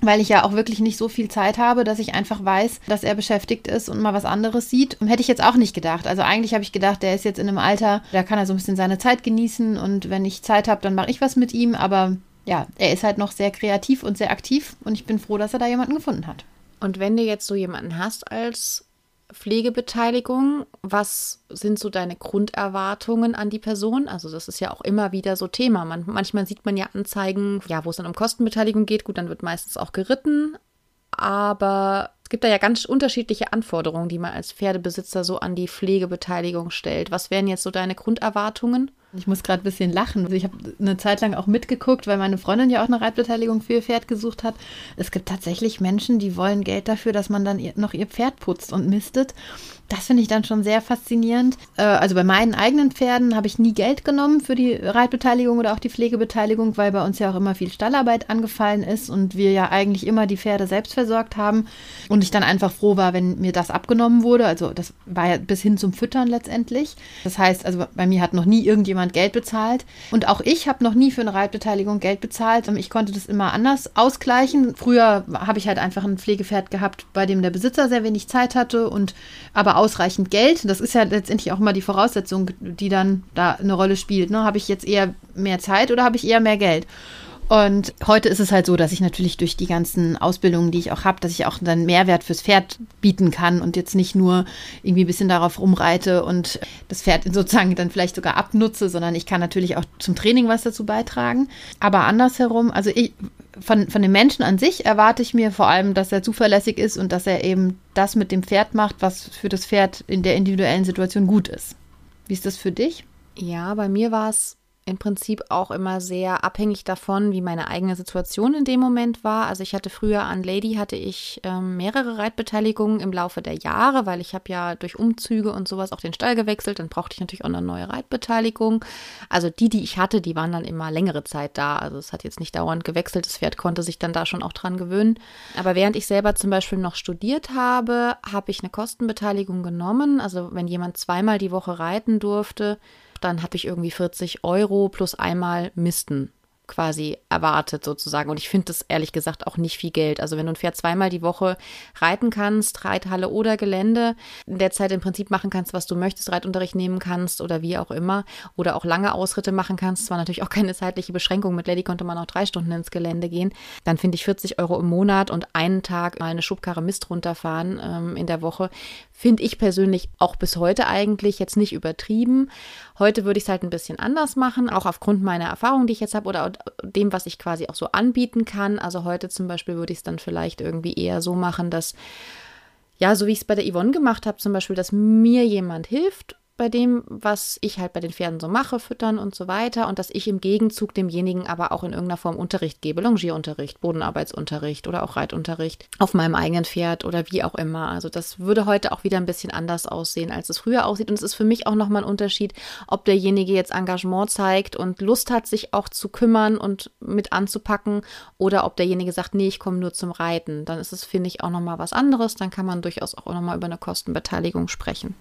weil ich ja auch wirklich nicht so viel Zeit habe, dass ich einfach weiß, dass er beschäftigt ist und mal was anderes sieht. Hätte ich jetzt auch nicht gedacht. Also eigentlich habe ich gedacht, der ist jetzt in einem Alter, da kann er so ein bisschen seine Zeit genießen und wenn ich Zeit habe, dann mache ich was mit ihm. Aber ja, er ist halt noch sehr kreativ und sehr aktiv und ich bin froh, dass er da jemanden gefunden hat. Und wenn du jetzt so jemanden hast als Pflegebeteiligung, was sind so deine Grunderwartungen an die Person? Also das ist ja auch immer wieder so Thema. Man, manchmal sieht man ja Anzeigen, ja, wo es dann um Kostenbeteiligung geht. Gut, dann wird meistens auch geritten. Aber es gibt da ja ganz unterschiedliche Anforderungen, die man als Pferdebesitzer so an die Pflegebeteiligung stellt. Was wären jetzt so deine Grunderwartungen? Ich muss gerade ein bisschen lachen. Also ich habe eine Zeit lang auch mitgeguckt, weil meine Freundin ja auch eine Reitbeteiligung für ihr Pferd gesucht hat. Es gibt tatsächlich Menschen, die wollen Geld dafür, dass man dann noch ihr Pferd putzt und mistet. Das finde ich dann schon sehr faszinierend. Äh, also bei meinen eigenen Pferden habe ich nie Geld genommen für die Reitbeteiligung oder auch die Pflegebeteiligung, weil bei uns ja auch immer viel Stallarbeit angefallen ist und wir ja eigentlich immer die Pferde selbst versorgt haben. Und ich dann einfach froh war, wenn mir das abgenommen wurde. Also das war ja bis hin zum Füttern letztendlich. Das heißt, also bei mir hat noch nie irgendjemand Geld bezahlt. Und auch ich habe noch nie für eine Reitbeteiligung Geld bezahlt. Ich konnte das immer anders ausgleichen. Früher habe ich halt einfach ein Pflegepferd gehabt, bei dem der Besitzer sehr wenig Zeit hatte und aber ausreichend Geld. Das ist ja letztendlich auch immer die Voraussetzung, die dann da eine Rolle spielt. Ne? Habe ich jetzt eher mehr Zeit oder habe ich eher mehr Geld? Und heute ist es halt so, dass ich natürlich durch die ganzen Ausbildungen, die ich auch habe, dass ich auch dann Mehrwert fürs Pferd bieten kann und jetzt nicht nur irgendwie ein bisschen darauf rumreite und das Pferd [LAUGHS] sozusagen dann vielleicht sogar abnutze, sondern ich kann natürlich auch zum Training was dazu beitragen. Aber andersherum, also ich, von, von dem Menschen an sich erwarte ich mir vor allem, dass er zuverlässig ist und dass er eben das mit dem Pferd macht, was für das Pferd in der individuellen Situation gut ist. Wie ist das für dich? Ja, bei mir war es im Prinzip auch immer sehr abhängig davon, wie meine eigene Situation in dem Moment war. Also ich hatte früher an Lady hatte ich ähm, mehrere Reitbeteiligungen im Laufe der Jahre, weil ich habe ja durch Umzüge und sowas auch den Stall gewechselt. Dann brauchte ich natürlich auch eine neue Reitbeteiligung. Also die, die ich hatte, die waren dann immer längere Zeit da. Also es hat jetzt nicht dauernd gewechselt. Das Pferd konnte sich dann da schon auch dran gewöhnen. Aber während ich selber zum Beispiel noch studiert habe, habe ich eine Kostenbeteiligung genommen. Also wenn jemand zweimal die Woche reiten durfte, dann habe ich irgendwie 40 Euro plus einmal Misten quasi erwartet sozusagen. Und ich finde das ehrlich gesagt auch nicht viel Geld. Also wenn du ein Pferd zweimal die Woche reiten kannst, Reithalle oder Gelände, in der Zeit im Prinzip machen kannst, was du möchtest, Reitunterricht nehmen kannst oder wie auch immer, oder auch lange Ausritte machen kannst, zwar natürlich auch keine zeitliche Beschränkung. Mit Lady konnte man auch drei Stunden ins Gelände gehen. Dann finde ich 40 Euro im Monat und einen Tag mal eine Schubkarre Mist runterfahren ähm, in der Woche, finde ich persönlich auch bis heute eigentlich jetzt nicht übertrieben. Heute würde ich es halt ein bisschen anders machen, auch aufgrund meiner Erfahrung, die ich jetzt habe oder dem, was ich quasi auch so anbieten kann. Also heute zum Beispiel würde ich es dann vielleicht irgendwie eher so machen, dass, ja, so wie ich es bei der Yvonne gemacht habe, zum Beispiel, dass mir jemand hilft bei dem, was ich halt bei den Pferden so mache, füttern und so weiter. Und dass ich im Gegenzug demjenigen aber auch in irgendeiner Form Unterricht gebe, Longierunterricht, Bodenarbeitsunterricht oder auch Reitunterricht auf meinem eigenen Pferd oder wie auch immer. Also das würde heute auch wieder ein bisschen anders aussehen, als es früher aussieht. Und es ist für mich auch nochmal ein Unterschied, ob derjenige jetzt Engagement zeigt und Lust hat, sich auch zu kümmern und mit anzupacken oder ob derjenige sagt, nee, ich komme nur zum Reiten. Dann ist es, finde ich, auch nochmal was anderes. Dann kann man durchaus auch nochmal über eine Kostenbeteiligung sprechen.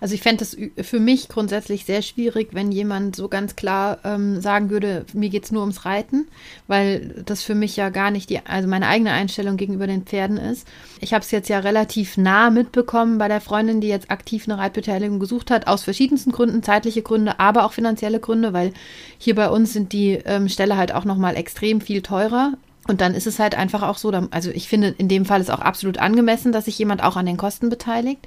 Also ich fände es für mich grundsätzlich sehr schwierig, wenn jemand so ganz klar ähm, sagen würde, mir geht es nur ums Reiten, weil das für mich ja gar nicht die, also meine eigene Einstellung gegenüber den Pferden ist. Ich habe es jetzt ja relativ nah mitbekommen bei der Freundin, die jetzt aktiv eine Reitbeteiligung gesucht hat, aus verschiedensten Gründen, zeitliche Gründe, aber auch finanzielle Gründe, weil hier bei uns sind die ähm, Ställe halt auch nochmal extrem viel teurer und dann ist es halt einfach auch so, also ich finde, in dem Fall ist auch absolut angemessen, dass sich jemand auch an den Kosten beteiligt.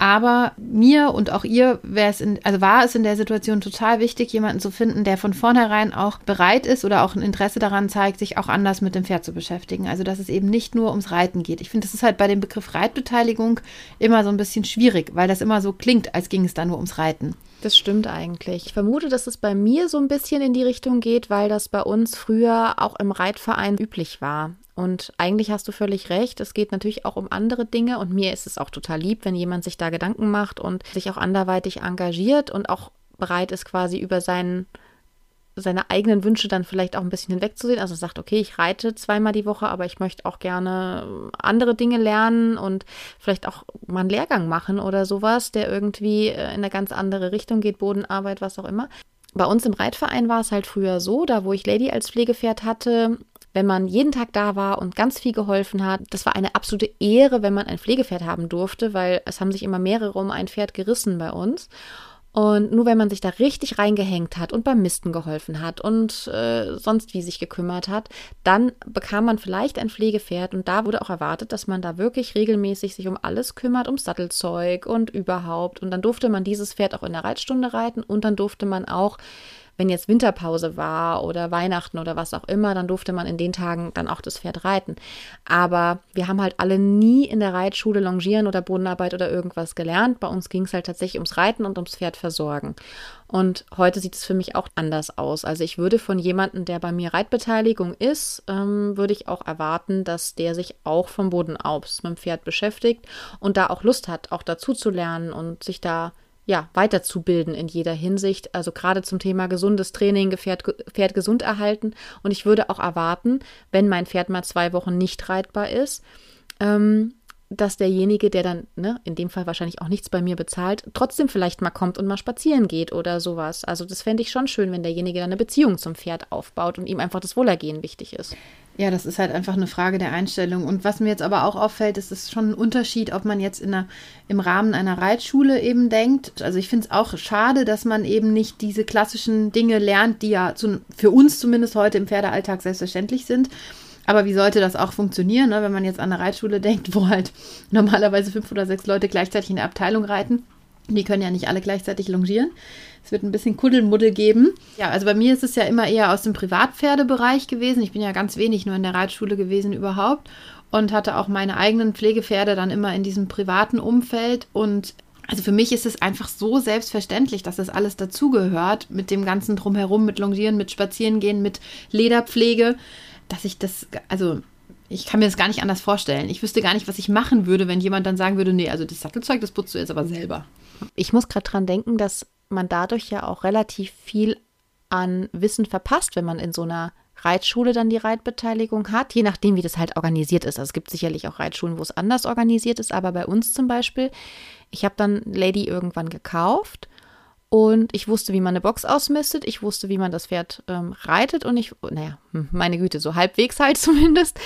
Aber mir und auch ihr wäre es in, also war es in der Situation total wichtig, jemanden zu finden, der von vornherein auch bereit ist oder auch ein Interesse daran zeigt, sich auch anders mit dem Pferd zu beschäftigen. Also dass es eben nicht nur ums Reiten geht. Ich finde, das ist halt bei dem Begriff Reitbeteiligung immer so ein bisschen schwierig, weil das immer so klingt, als ging es da nur ums Reiten. Das stimmt eigentlich. Ich vermute, dass es bei mir so ein bisschen in die Richtung geht, weil das bei uns früher auch im Reitverein üblich war. Und eigentlich hast du völlig recht. Es geht natürlich auch um andere Dinge. Und mir ist es auch total lieb, wenn jemand sich da Gedanken macht und sich auch anderweitig engagiert und auch bereit ist, quasi über seinen, seine eigenen Wünsche dann vielleicht auch ein bisschen hinwegzusehen. Also sagt, okay, ich reite zweimal die Woche, aber ich möchte auch gerne andere Dinge lernen und vielleicht auch mal einen Lehrgang machen oder sowas, der irgendwie äh, in eine ganz andere Richtung geht, Bodenarbeit, was auch immer. Bei uns im Reitverein war es halt früher so, da wo ich Lady als Pflegepferd hatte, wenn man jeden Tag da war und ganz viel geholfen hat. Das war eine absolute Ehre, wenn man ein Pflegepferd haben durfte, weil es haben sich immer mehrere um ein Pferd gerissen bei uns. Und nur wenn man sich da richtig reingehängt hat und beim Misten geholfen hat und äh, sonst wie sich gekümmert hat, dann bekam man vielleicht ein Pflegepferd und da wurde auch erwartet, dass man da wirklich regelmäßig sich um alles kümmert, um Sattelzeug und überhaupt. Und dann durfte man dieses Pferd auch in der Reitstunde reiten und dann durfte man auch wenn jetzt Winterpause war oder Weihnachten oder was auch immer, dann durfte man in den Tagen dann auch das Pferd reiten. Aber wir haben halt alle nie in der Reitschule Longieren oder Bodenarbeit oder irgendwas gelernt. Bei uns ging es halt tatsächlich ums Reiten und ums Pferd versorgen. Und heute sieht es für mich auch anders aus. Also ich würde von jemandem, der bei mir Reitbeteiligung ist, ähm, würde ich auch erwarten, dass der sich auch vom Boden aus mit dem Pferd beschäftigt und da auch Lust hat, auch dazu zu lernen und sich da ja, weiterzubilden in jeder Hinsicht. Also gerade zum Thema gesundes Training, Pferd, Pferd gesund erhalten. Und ich würde auch erwarten, wenn mein Pferd mal zwei Wochen nicht reitbar ist, ähm, dass derjenige, der dann, ne, in dem Fall wahrscheinlich auch nichts bei mir bezahlt, trotzdem vielleicht mal kommt und mal spazieren geht oder sowas. Also das fände ich schon schön, wenn derjenige dann eine Beziehung zum Pferd aufbaut und ihm einfach das Wohlergehen wichtig ist. Ja, das ist halt einfach eine Frage der Einstellung. Und was mir jetzt aber auch auffällt, ist, es schon ein Unterschied, ob man jetzt in einer, im Rahmen einer Reitschule eben denkt. Also ich finde es auch schade, dass man eben nicht diese klassischen Dinge lernt, die ja zu, für uns zumindest heute im Pferdealltag selbstverständlich sind aber wie sollte das auch funktionieren, ne, wenn man jetzt an eine Reitschule denkt, wo halt normalerweise fünf oder sechs Leute gleichzeitig in der Abteilung reiten? Die können ja nicht alle gleichzeitig longieren. Es wird ein bisschen Kuddelmuddel geben. Ja, also bei mir ist es ja immer eher aus dem Privatpferdebereich gewesen. Ich bin ja ganz wenig nur in der Reitschule gewesen überhaupt und hatte auch meine eigenen Pflegepferde dann immer in diesem privaten Umfeld und Also für mich ist es einfach so selbstverständlich, dass das alles dazugehört mit dem ganzen Drumherum, mit Longieren, mit Spazierengehen, mit Lederpflege, dass ich das, also ich kann mir das gar nicht anders vorstellen. Ich wüsste gar nicht, was ich machen würde, wenn jemand dann sagen würde, nee, also das Sattelzeug, das putzt du jetzt aber selber. Ich muss gerade dran denken, dass man dadurch ja auch relativ viel an Wissen verpasst, wenn man in so einer Reitschule dann die Reitbeteiligung hat, je nachdem, wie das halt organisiert ist. Also es gibt sicherlich auch Reitschulen, wo es anders organisiert ist, aber bei uns zum Beispiel, ich habe dann Lady irgendwann gekauft und ich wusste, wie man eine Box ausmistet. Ich wusste, wie man das Pferd ähm, reitet. Und ich, naja, hm, meine Güte, so halbwegs halt [LAUGHS] zumindest.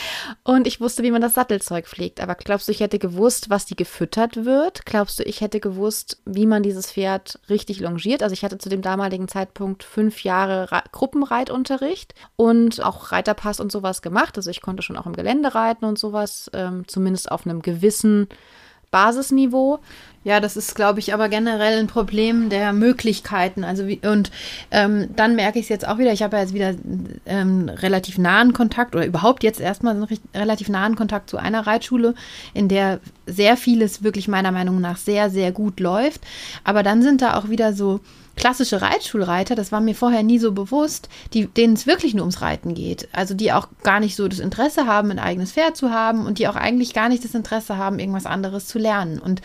Und ich wusste, wie man das Sattelzeug pflegt. Aber glaubst du, ich hätte gewusst, was die gefüttert wird? Glaubst du, ich hätte gewusst, wie man dieses Pferd richtig longiert? Also ich hatte zu dem damaligen Zeitpunkt fünf Jahre Ra Gruppenreitunterricht und auch Reiterpass und sowas gemacht. Also ich konnte schon auch im Gelände reiten und sowas, ähm, zumindest auf einem gewissen Basisniveau. Ja, das ist, glaube ich, aber generell ein Problem der Möglichkeiten. Also wie, und ähm, dann merke ich es jetzt auch wieder, ich habe ja jetzt wieder ähm, relativ nahen Kontakt oder überhaupt jetzt erstmal einen relativ nahen Kontakt zu einer Reitschule, in der sehr vieles wirklich meiner Meinung nach sehr, sehr gut läuft. Aber dann sind da auch wieder so klassische Reitschulreiter, das war mir vorher nie so bewusst, die, denen es wirklich nur ums Reiten geht. Also die auch gar nicht so das Interesse haben, ein eigenes Pferd zu haben und die auch eigentlich gar nicht das Interesse haben, irgendwas anderes zu lernen. Und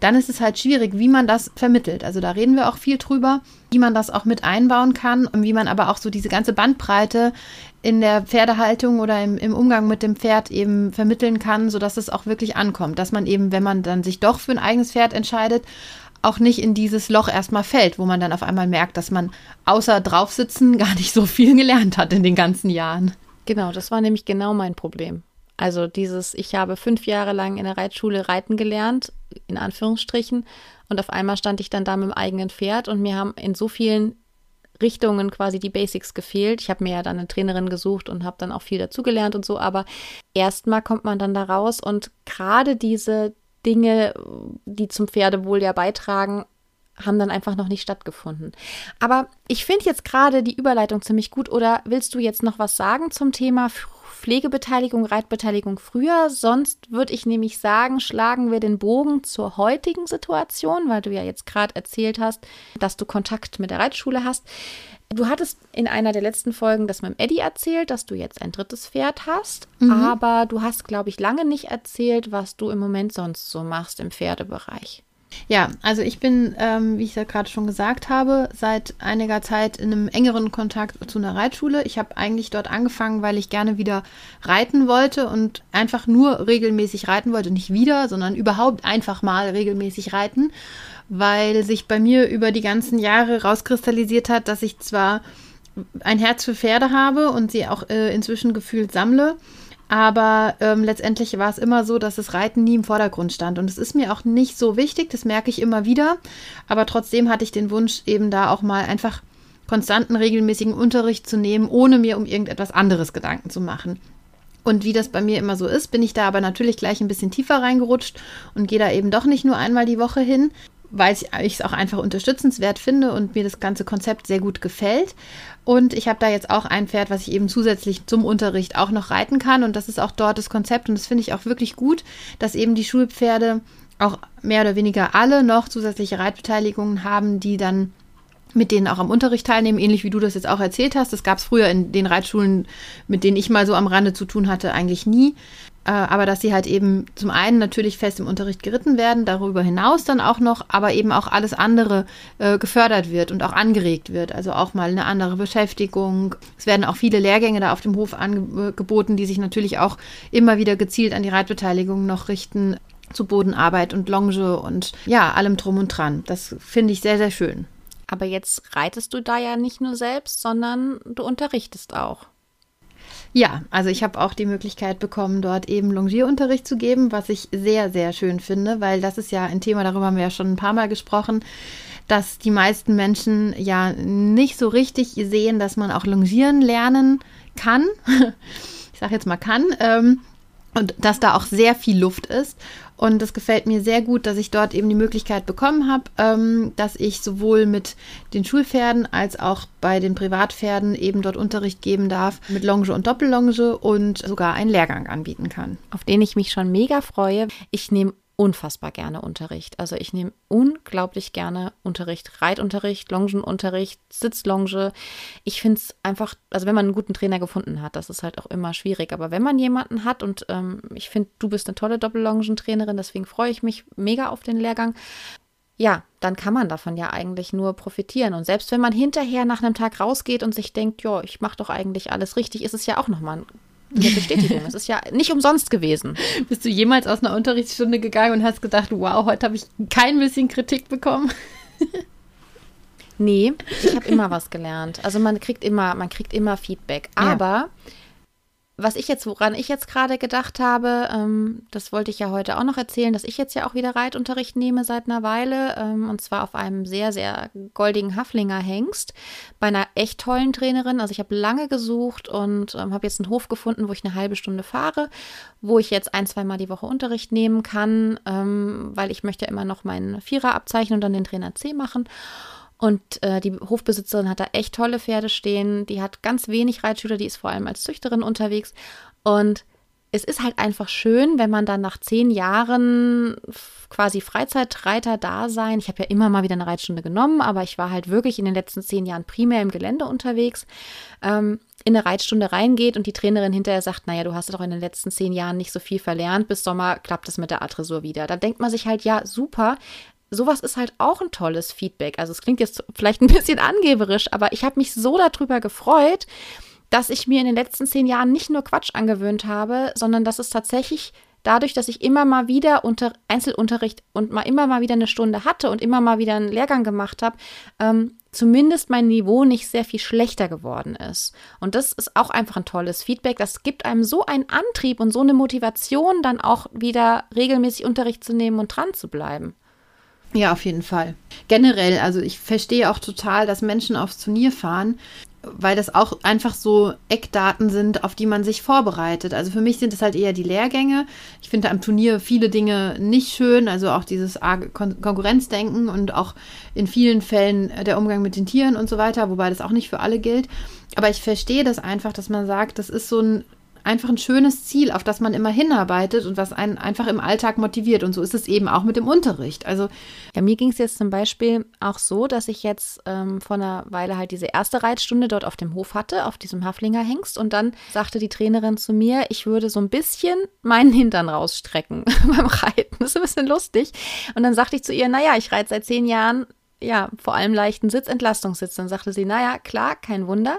dann ist es halt schwierig, wie man das vermittelt. Also da reden wir auch viel drüber, wie man das auch mit einbauen kann und wie man aber auch so diese ganze Bandbreite in der Pferdehaltung oder im, im Umgang mit dem Pferd eben vermitteln kann, sodass es auch wirklich ankommt. Dass man eben, wenn man dann sich doch für ein eigenes Pferd entscheidet, auch nicht in dieses Loch erstmal fällt, wo man dann auf einmal merkt, dass man außer draufsitzen gar nicht so viel gelernt hat in den ganzen Jahren. Genau, das war nämlich genau mein Problem. Also dieses, ich habe fünf Jahre lang in der Reitschule reiten gelernt, in Anführungsstrichen, und auf einmal stand ich dann da mit dem eigenen Pferd und mir haben in so vielen Richtungen quasi die Basics gefehlt. Ich habe mir ja dann eine Trainerin gesucht und habe dann auch viel dazugelernt und so, aber erstmal kommt man dann da raus und gerade diese Dinge, die zum Pferdewohl ja beitragen, haben dann einfach noch nicht stattgefunden. Aber ich finde jetzt gerade die Überleitung ziemlich gut. Oder willst du jetzt noch was sagen zum Thema Pflegebeteiligung, Reitbeteiligung früher? Sonst würde ich nämlich sagen, schlagen wir den Bogen zur heutigen Situation, weil du ja jetzt gerade erzählt hast, dass du Kontakt mit der Reitschule hast. Du hattest in einer der letzten Folgen das mit dem Eddie erzählt, dass du jetzt ein drittes Pferd hast, mhm. aber du hast, glaube ich, lange nicht erzählt, was du im Moment sonst so machst im Pferdebereich. Ja, also ich bin, ähm, wie ich ja gerade schon gesagt habe, seit einiger Zeit in einem engeren Kontakt zu einer Reitschule. Ich habe eigentlich dort angefangen, weil ich gerne wieder reiten wollte und einfach nur regelmäßig reiten wollte. Nicht wieder, sondern überhaupt einfach mal regelmäßig reiten weil sich bei mir über die ganzen Jahre rauskristallisiert hat, dass ich zwar ein Herz für Pferde habe und sie auch äh, inzwischen gefühlt sammle, aber ähm, letztendlich war es immer so, dass das Reiten nie im Vordergrund stand. Und es ist mir auch nicht so wichtig, das merke ich immer wieder. Aber trotzdem hatte ich den Wunsch, eben da auch mal einfach konstanten, regelmäßigen Unterricht zu nehmen, ohne mir um irgendetwas anderes Gedanken zu machen. Und wie das bei mir immer so ist, bin ich da aber natürlich gleich ein bisschen tiefer reingerutscht und gehe da eben doch nicht nur einmal die Woche hin, weil ich es auch einfach unterstützenswert finde und mir das ganze Konzept sehr gut gefällt. Und ich habe da jetzt auch ein Pferd, was ich eben zusätzlich zum Unterricht auch noch reiten kann. Und das ist auch dort das Konzept. Und das finde ich auch wirklich gut, dass eben die Schulpferde auch mehr oder weniger alle noch zusätzliche Reitbeteiligungen haben, die dann mit denen auch am Unterricht teilnehmen, ähnlich wie du das jetzt auch erzählt hast. Das gab es früher in den Reitschulen, mit denen ich mal so am Rande zu tun hatte, eigentlich nie. Äh, aber dass sie halt eben zum einen natürlich fest im Unterricht geritten werden, darüber hinaus dann auch noch, aber eben auch alles andere äh, gefördert wird und auch angeregt wird. Also auch mal eine andere Beschäftigung. Es werden auch viele Lehrgänge da auf dem Hof angeboten, die sich natürlich auch immer wieder gezielt an die Reitbeteiligung noch richten zu Bodenarbeit und Longe und ja, allem drum und dran. Das finde ich sehr, sehr schön. Aber jetzt reitest du da ja nicht nur selbst, sondern du unterrichtest auch. Ja, also ich habe auch die Möglichkeit bekommen, dort eben Longierunterricht zu geben, was ich sehr, sehr schön finde, weil das ist ja ein Thema, darüber haben wir ja schon ein paar Mal gesprochen, dass die meisten Menschen ja nicht so richtig sehen, dass man auch Longieren lernen kann. [LAUGHS] Ich sage jetzt mal kann. Ähm, und dass da auch sehr viel Luft ist. Und es gefällt mir sehr gut, dass ich dort eben die Möglichkeit bekommen habe, ähm, dass ich sowohl mit den Schulpferden als auch bei den Privatpferden eben dort Unterricht geben darf mit Longe und Doppellonge und sogar einen Lehrgang anbieten kann. Auf den ich mich schon mega freue. Ich nehme unfassbar gerne Unterricht. Also ich nehme unglaublich gerne Unterricht, Reitunterricht, Longenunterricht, Sitzlonge. Ich finde es einfach, also wenn man einen guten Trainer gefunden hat, das ist halt auch immer schwierig. Aber wenn man jemanden hat und ähm, ich finde, du bist eine tolle Doppellongentrainerin, deswegen freue ich mich mega auf den Lehrgang. Ja, dann kann man davon ja eigentlich nur profitieren. Und selbst wenn man hinterher nach einem Tag rausgeht und sich denkt, ja, ich mache doch eigentlich alles richtig, ist es ja auch nochmal ein eine Bestätigung. es ist ja nicht umsonst gewesen. [LAUGHS] Bist du jemals aus einer Unterrichtsstunde gegangen und hast gedacht, wow, heute habe ich kein bisschen Kritik bekommen? nee, ich habe immer was gelernt. Also man kriegt immer, man kriegt immer Feedback. Aber ja was ich jetzt, woran ich jetzt gerade gedacht habe, ähm, das wollte ich ja heute auch noch erzählen, dass ich jetzt ja auch wieder Reitunterricht nehme seit einer Weile ähm, und zwar auf einem sehr, sehr goldigen Haflinger Hengst bei einer echt tollen Trainerin. Also ich habe lange gesucht und ähm, habe jetzt einen Hof gefunden, wo ich eine halbe Stunde fahre, wo ich jetzt ein, zwei Mal die Woche Unterricht nehmen kann, ähm, weil ich möchte immer noch meinen Vierer abzeichnen und dann den Trainer C machen. Und äh, die Hofbesitzerin hat da echt tolle Pferde stehen. Die hat ganz wenig Reitschüler, die ist vor allem als Züchterin unterwegs. Und es ist halt einfach schön, wenn man dann nach zehn Jahren quasi Freizeitreiter da sein. Ich habe ja immer mal wieder eine Reitstunde genommen, aber ich war halt wirklich in den letzten zehn Jahren primär im Gelände unterwegs. Ähm, in eine Reitstunde reingeht und die Trainerin hinterher sagt, naja, du hast doch in den letzten zehn Jahren nicht so viel verlernt, bis Sommer klappt es mit der Adressur wieder. Da denkt man sich halt, ja, super, sowas ist halt auch ein tolles Feedback. Also es klingt jetzt vielleicht ein bisschen angeberisch, aber ich habe mich so darüber gefreut, dass ich mir in den letzten zehn Jahren nicht nur Quatsch angewöhnt habe, sondern dass es tatsächlich dadurch, dass ich immer mal wieder unter Einzelunterricht und mal immer mal wieder eine Stunde hatte und immer mal wieder einen Lehrgang gemacht habe, ähm, zumindest mein Niveau nicht sehr viel schlechter geworden ist. Und das ist auch einfach ein tolles Feedback. Das gibt einem so einen Antrieb und so eine Motivation, dann auch wieder regelmäßig Unterricht zu nehmen und dran zu bleiben. Ja, auf jeden Fall. Generell, also ich verstehe auch total, dass Menschen aufs Turnier fahren, weil das auch einfach so Eckdaten sind, auf die man sich vorbereitet. Also für mich sind es halt eher die Lehrgänge. Ich finde am Turnier viele Dinge nicht schön, also auch dieses Kon Konkurrenzdenken und auch in vielen Fällen der Umgang mit den Tieren und so weiter, wobei das auch nicht für alle gilt. Aber ich verstehe das einfach, dass man sagt, das ist so ein einfach ein schönes Ziel, auf das man immer hinarbeitet und was einen einfach im Alltag motiviert. Und so ist es eben auch mit dem Unterricht. Also ja, mir ging es jetzt zum Beispiel auch so, dass ich jetzt ähm, vor einer Weile halt diese erste Reitstunde dort auf dem Hof hatte, auf diesem Haflinger Hengst. Und dann sagte die Trainerin zu mir, ich würde so ein bisschen meinen Hintern rausstrecken [LAUGHS] beim Reiten. Das ist ein bisschen lustig. Und dann sagte ich zu ihr, naja, ich reite seit zehn Jahren ja, vor allem leichten Sitzentlastungssitz. Dann sagte sie, naja, klar, kein Wunder.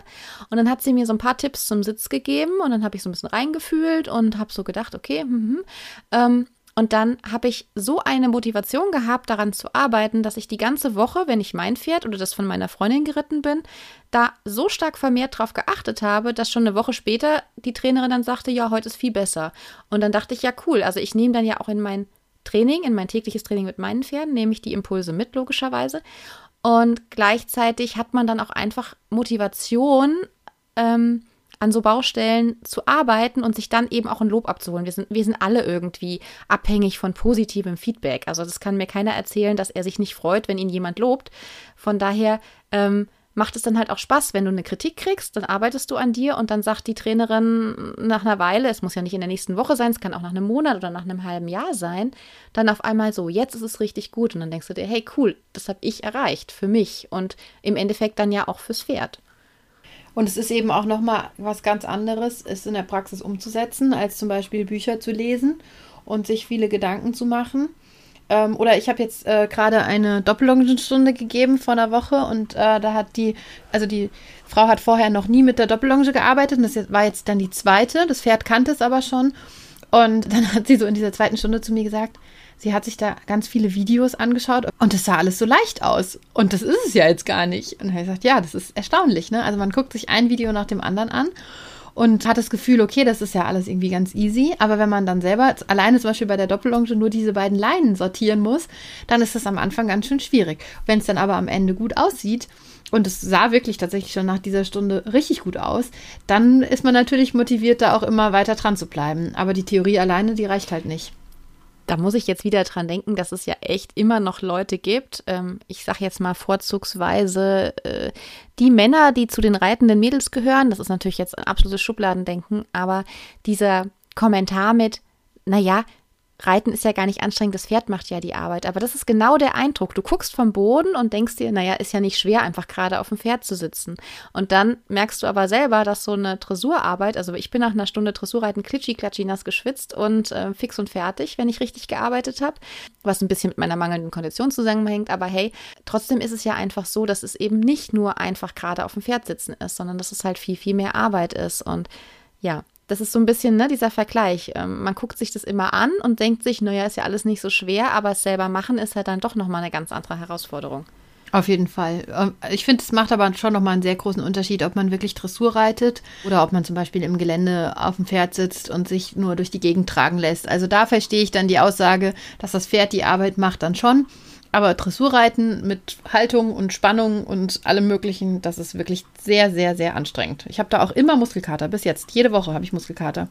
Und dann hat sie mir so ein paar Tipps zum Sitz gegeben und dann habe ich so ein bisschen reingefühlt und habe so gedacht, okay, hm, ähm, und dann habe ich so eine Motivation gehabt, daran zu arbeiten, dass ich die ganze Woche, wenn ich mein Pferd oder das von meiner Freundin geritten bin, da so stark vermehrt drauf geachtet habe, dass schon eine Woche später die Trainerin dann sagte, ja, heute ist viel besser. Und dann dachte ich, ja, cool. Also ich nehme dann ja auch in mein Training, in mein tägliches Training mit meinen Pferden, nehme ich die Impulse mit, logischerweise. Und gleichzeitig hat man dann auch einfach Motivation, ähm, an so Baustellen zu arbeiten und sich dann eben auch ein Lob abzuholen. Wir sind, wir sind alle irgendwie abhängig von positivem Feedback. Also das kann mir keiner erzählen, dass er sich nicht freut, wenn ihn jemand lobt. Von daher ähm, macht es dann halt auch Spaß, wenn du eine Kritik kriegst, dann arbeitest du an dir und dann sagt die Trainerin nach einer Weile, es muss ja nicht in der nächsten Woche sein, es kann auch nach einem Monat oder nach einem halben Jahr sein, dann auf einmal so, jetzt ist es richtig gut und dann denkst du dir, hey cool, das habe ich erreicht für mich und im Endeffekt dann ja auch fürs Pferd. Und es ist eben auch nochmal was ganz anderes, es in der Praxis umzusetzen, als zum Beispiel Bücher zu lesen und sich viele Gedanken zu machen. Ähm, oder ich habe jetzt äh, gerade eine Doppellongenstunde gegeben vor einer Woche und äh, da hat die, also die Frau hat vorher noch nie mit der Doppellonge gearbeitet und das war jetzt dann die zweite. Das Pferd kannte es aber schon. Und dann hat sie so in dieser zweiten Stunde zu mir gesagt, sie hat sich da ganz viele Videos angeschaut und es sah alles so leicht aus. Und das ist es ja jetzt gar nicht. Und dann habe ich gesagt, ja, das ist erstaunlich. Ne? Also man guckt sich ein Video nach dem anderen an und hat das Gefühl, okay, das ist ja alles irgendwie ganz easy. Aber wenn man dann selber alleine zum Beispiel bei der Doppellonge nur diese beiden Leinen sortieren muss, dann ist das am Anfang ganz schön schwierig. Wenn es dann aber am Ende gut aussieht, und es sah wirklich tatsächlich schon nach dieser Stunde richtig gut aus, dann ist man natürlich motiviert, da auch immer weiter dran zu bleiben. Aber die Theorie alleine, die reicht halt nicht da muss ich jetzt wieder dran denken, dass es ja echt immer noch Leute gibt. Ähm, ich sage jetzt mal vorzugsweise äh, die Männer, die zu den reitenden Mädels gehören. Das ist natürlich jetzt ein absolutes Schubladendenken, aber dieser Kommentar mit, naja, Reiten ist ja gar nicht anstrengend, das Pferd macht ja die Arbeit. Aber das ist genau der Eindruck. Du guckst vom Boden und denkst dir, naja, ist ja nicht schwer, einfach gerade auf dem Pferd zu sitzen. Und dann merkst du aber selber, dass so eine Dressurarbeit, also ich bin nach einer Stunde Dressurreiten klitschi, klatschi, nass geschwitzt und äh, fix und fertig, wenn ich richtig gearbeitet habe, was ein bisschen mit meiner mangelnden Kondition zusammenhängt. Aber hey, trotzdem ist es ja einfach so, dass es eben nicht nur einfach gerade auf dem Pferd sitzen ist, sondern dass es halt viel, viel mehr Arbeit ist. Und ja, das ist so ein bisschen ne, dieser Vergleich. Ähm, man guckt sich das immer an und denkt sich, naja, ist ja alles nicht so schwer, aber es selber machen ist halt dann doch nochmal eine ganz andere Herausforderung. Auf jeden Fall. Ähm, ich finde, es macht aber schon nochmal einen sehr großen Unterschied, ob man wirklich Dressur reitet oder ob man zum Beispiel im Gelände auf dem Pferd sitzt und sich nur durch die Gegend tragen lässt. Also da verstehe ich dann die Aussage, dass das Pferd die Arbeit macht, dann schon. Aber Dressurreiten mit Haltung und Spannung und allem Möglichen, das ist wirklich sehr, sehr, sehr anstrengend. Ich habe da auch immer Muskelkater. Bis jetzt. Jede Woche habe ich Muskelkater.